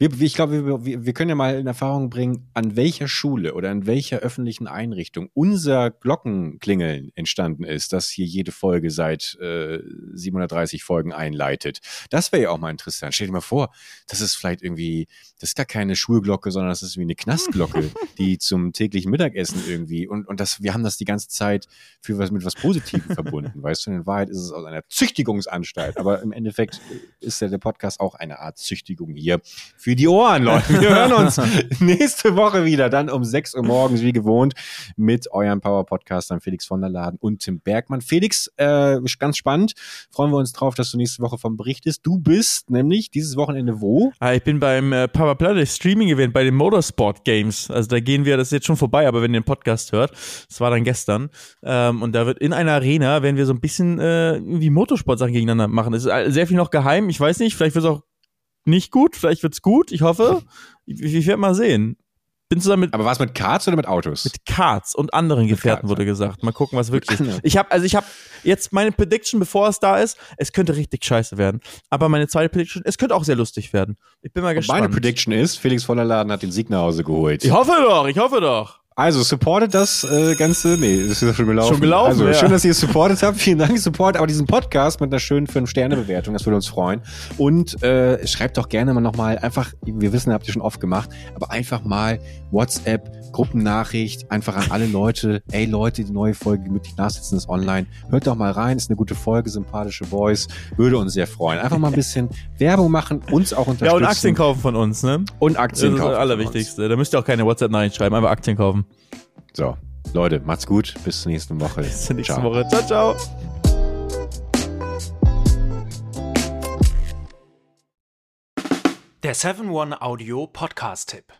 wir, ich glaube, wir, wir können ja mal in Erfahrung bringen, an welcher Schule oder an welcher öffentlichen Einrichtung unser Glockenklingeln entstanden ist, das hier jede Folge seit äh, 730 Folgen einleitet. Das wäre ja auch mal interessant. Stell dir mal vor, das ist vielleicht irgendwie, das ist gar keine Schulglocke, sondern das ist wie eine Knastglocke, die zum täglichen Mittagessen irgendwie und, und das, wir haben das die ganze Zeit für was mit was Positives Positiven verbunden. Weißt du, in Wahrheit ist es aus einer Züchtigungsanstalt. Aber im Endeffekt ist ja der Podcast auch eine Art Züchtigung hier für die Ohren, Leute. Wir hören uns nächste Woche wieder, dann um 6 Uhr morgens, wie gewohnt, mit eurem Power-Podcastern Felix von der Laden und Tim Bergmann. Felix, äh, ganz spannend. Freuen wir uns drauf, dass du nächste Woche vom Bericht bist. Du bist nämlich dieses Wochenende wo? Ah, ich bin beim äh, Power Planet Streaming-Event bei den Motorsport Games. Also da gehen wir, das ist jetzt schon vorbei, aber wenn ihr den Podcast hört, das war dann gestern. Ähm, und da wird in einer einer Arena werden wir so ein bisschen äh, irgendwie Motorsportsachen gegeneinander machen. Es ist sehr viel noch geheim. Ich weiß nicht, vielleicht wird es auch nicht gut, vielleicht wird es gut. Ich hoffe. Ich, ich werde mal sehen. Bin zusammen mit. Aber war es mit Karts oder mit Autos? Mit Karts und anderen Gefährten Karts, wurde gesagt. Mal gucken, was wirklich ist. Ich habe also ich habe jetzt meine Prediction, bevor es da ist, es könnte richtig scheiße werden. Aber meine zweite Prediction, es könnte auch sehr lustig werden. Ich bin mal gespannt. Meine Prediction ist, Felix Vollerladen hat den Sieg nach Hause geholt. Ich hoffe doch, ich hoffe doch. Also, supportet das äh, Ganze. Nee, ist ja schon gelaufen. Schon gelaufen. Also, ja. schön, dass ihr es supportet habt. Vielen Dank, Support. Aber diesen Podcast mit einer schönen 5-Sterne-Bewertung, das würde uns freuen. Und äh, schreibt doch gerne mal nochmal einfach, wir wissen, habt ihr schon oft gemacht, aber einfach mal WhatsApp, Gruppennachricht, einfach an alle Leute. Ey, Leute, die neue Folge gemütlich nachsitzen ist online. Hört doch mal rein, ist eine gute Folge, sympathische Voice. Würde uns sehr freuen. Einfach mal ein bisschen Werbung machen, uns auch unterstützen. Ja, und Aktien kaufen von uns, ne? Und Aktien kaufen. Das ist das Allerwichtigste. Da müsst ihr auch keine WhatsApp-Nachricht schreiben, einfach Aktien kaufen. So, Leute, macht's gut. Bis zur nächsten Woche. Bis zur nächsten ciao. Woche. Ciao, ciao. Der 7-One Audio Podcast-Tipp.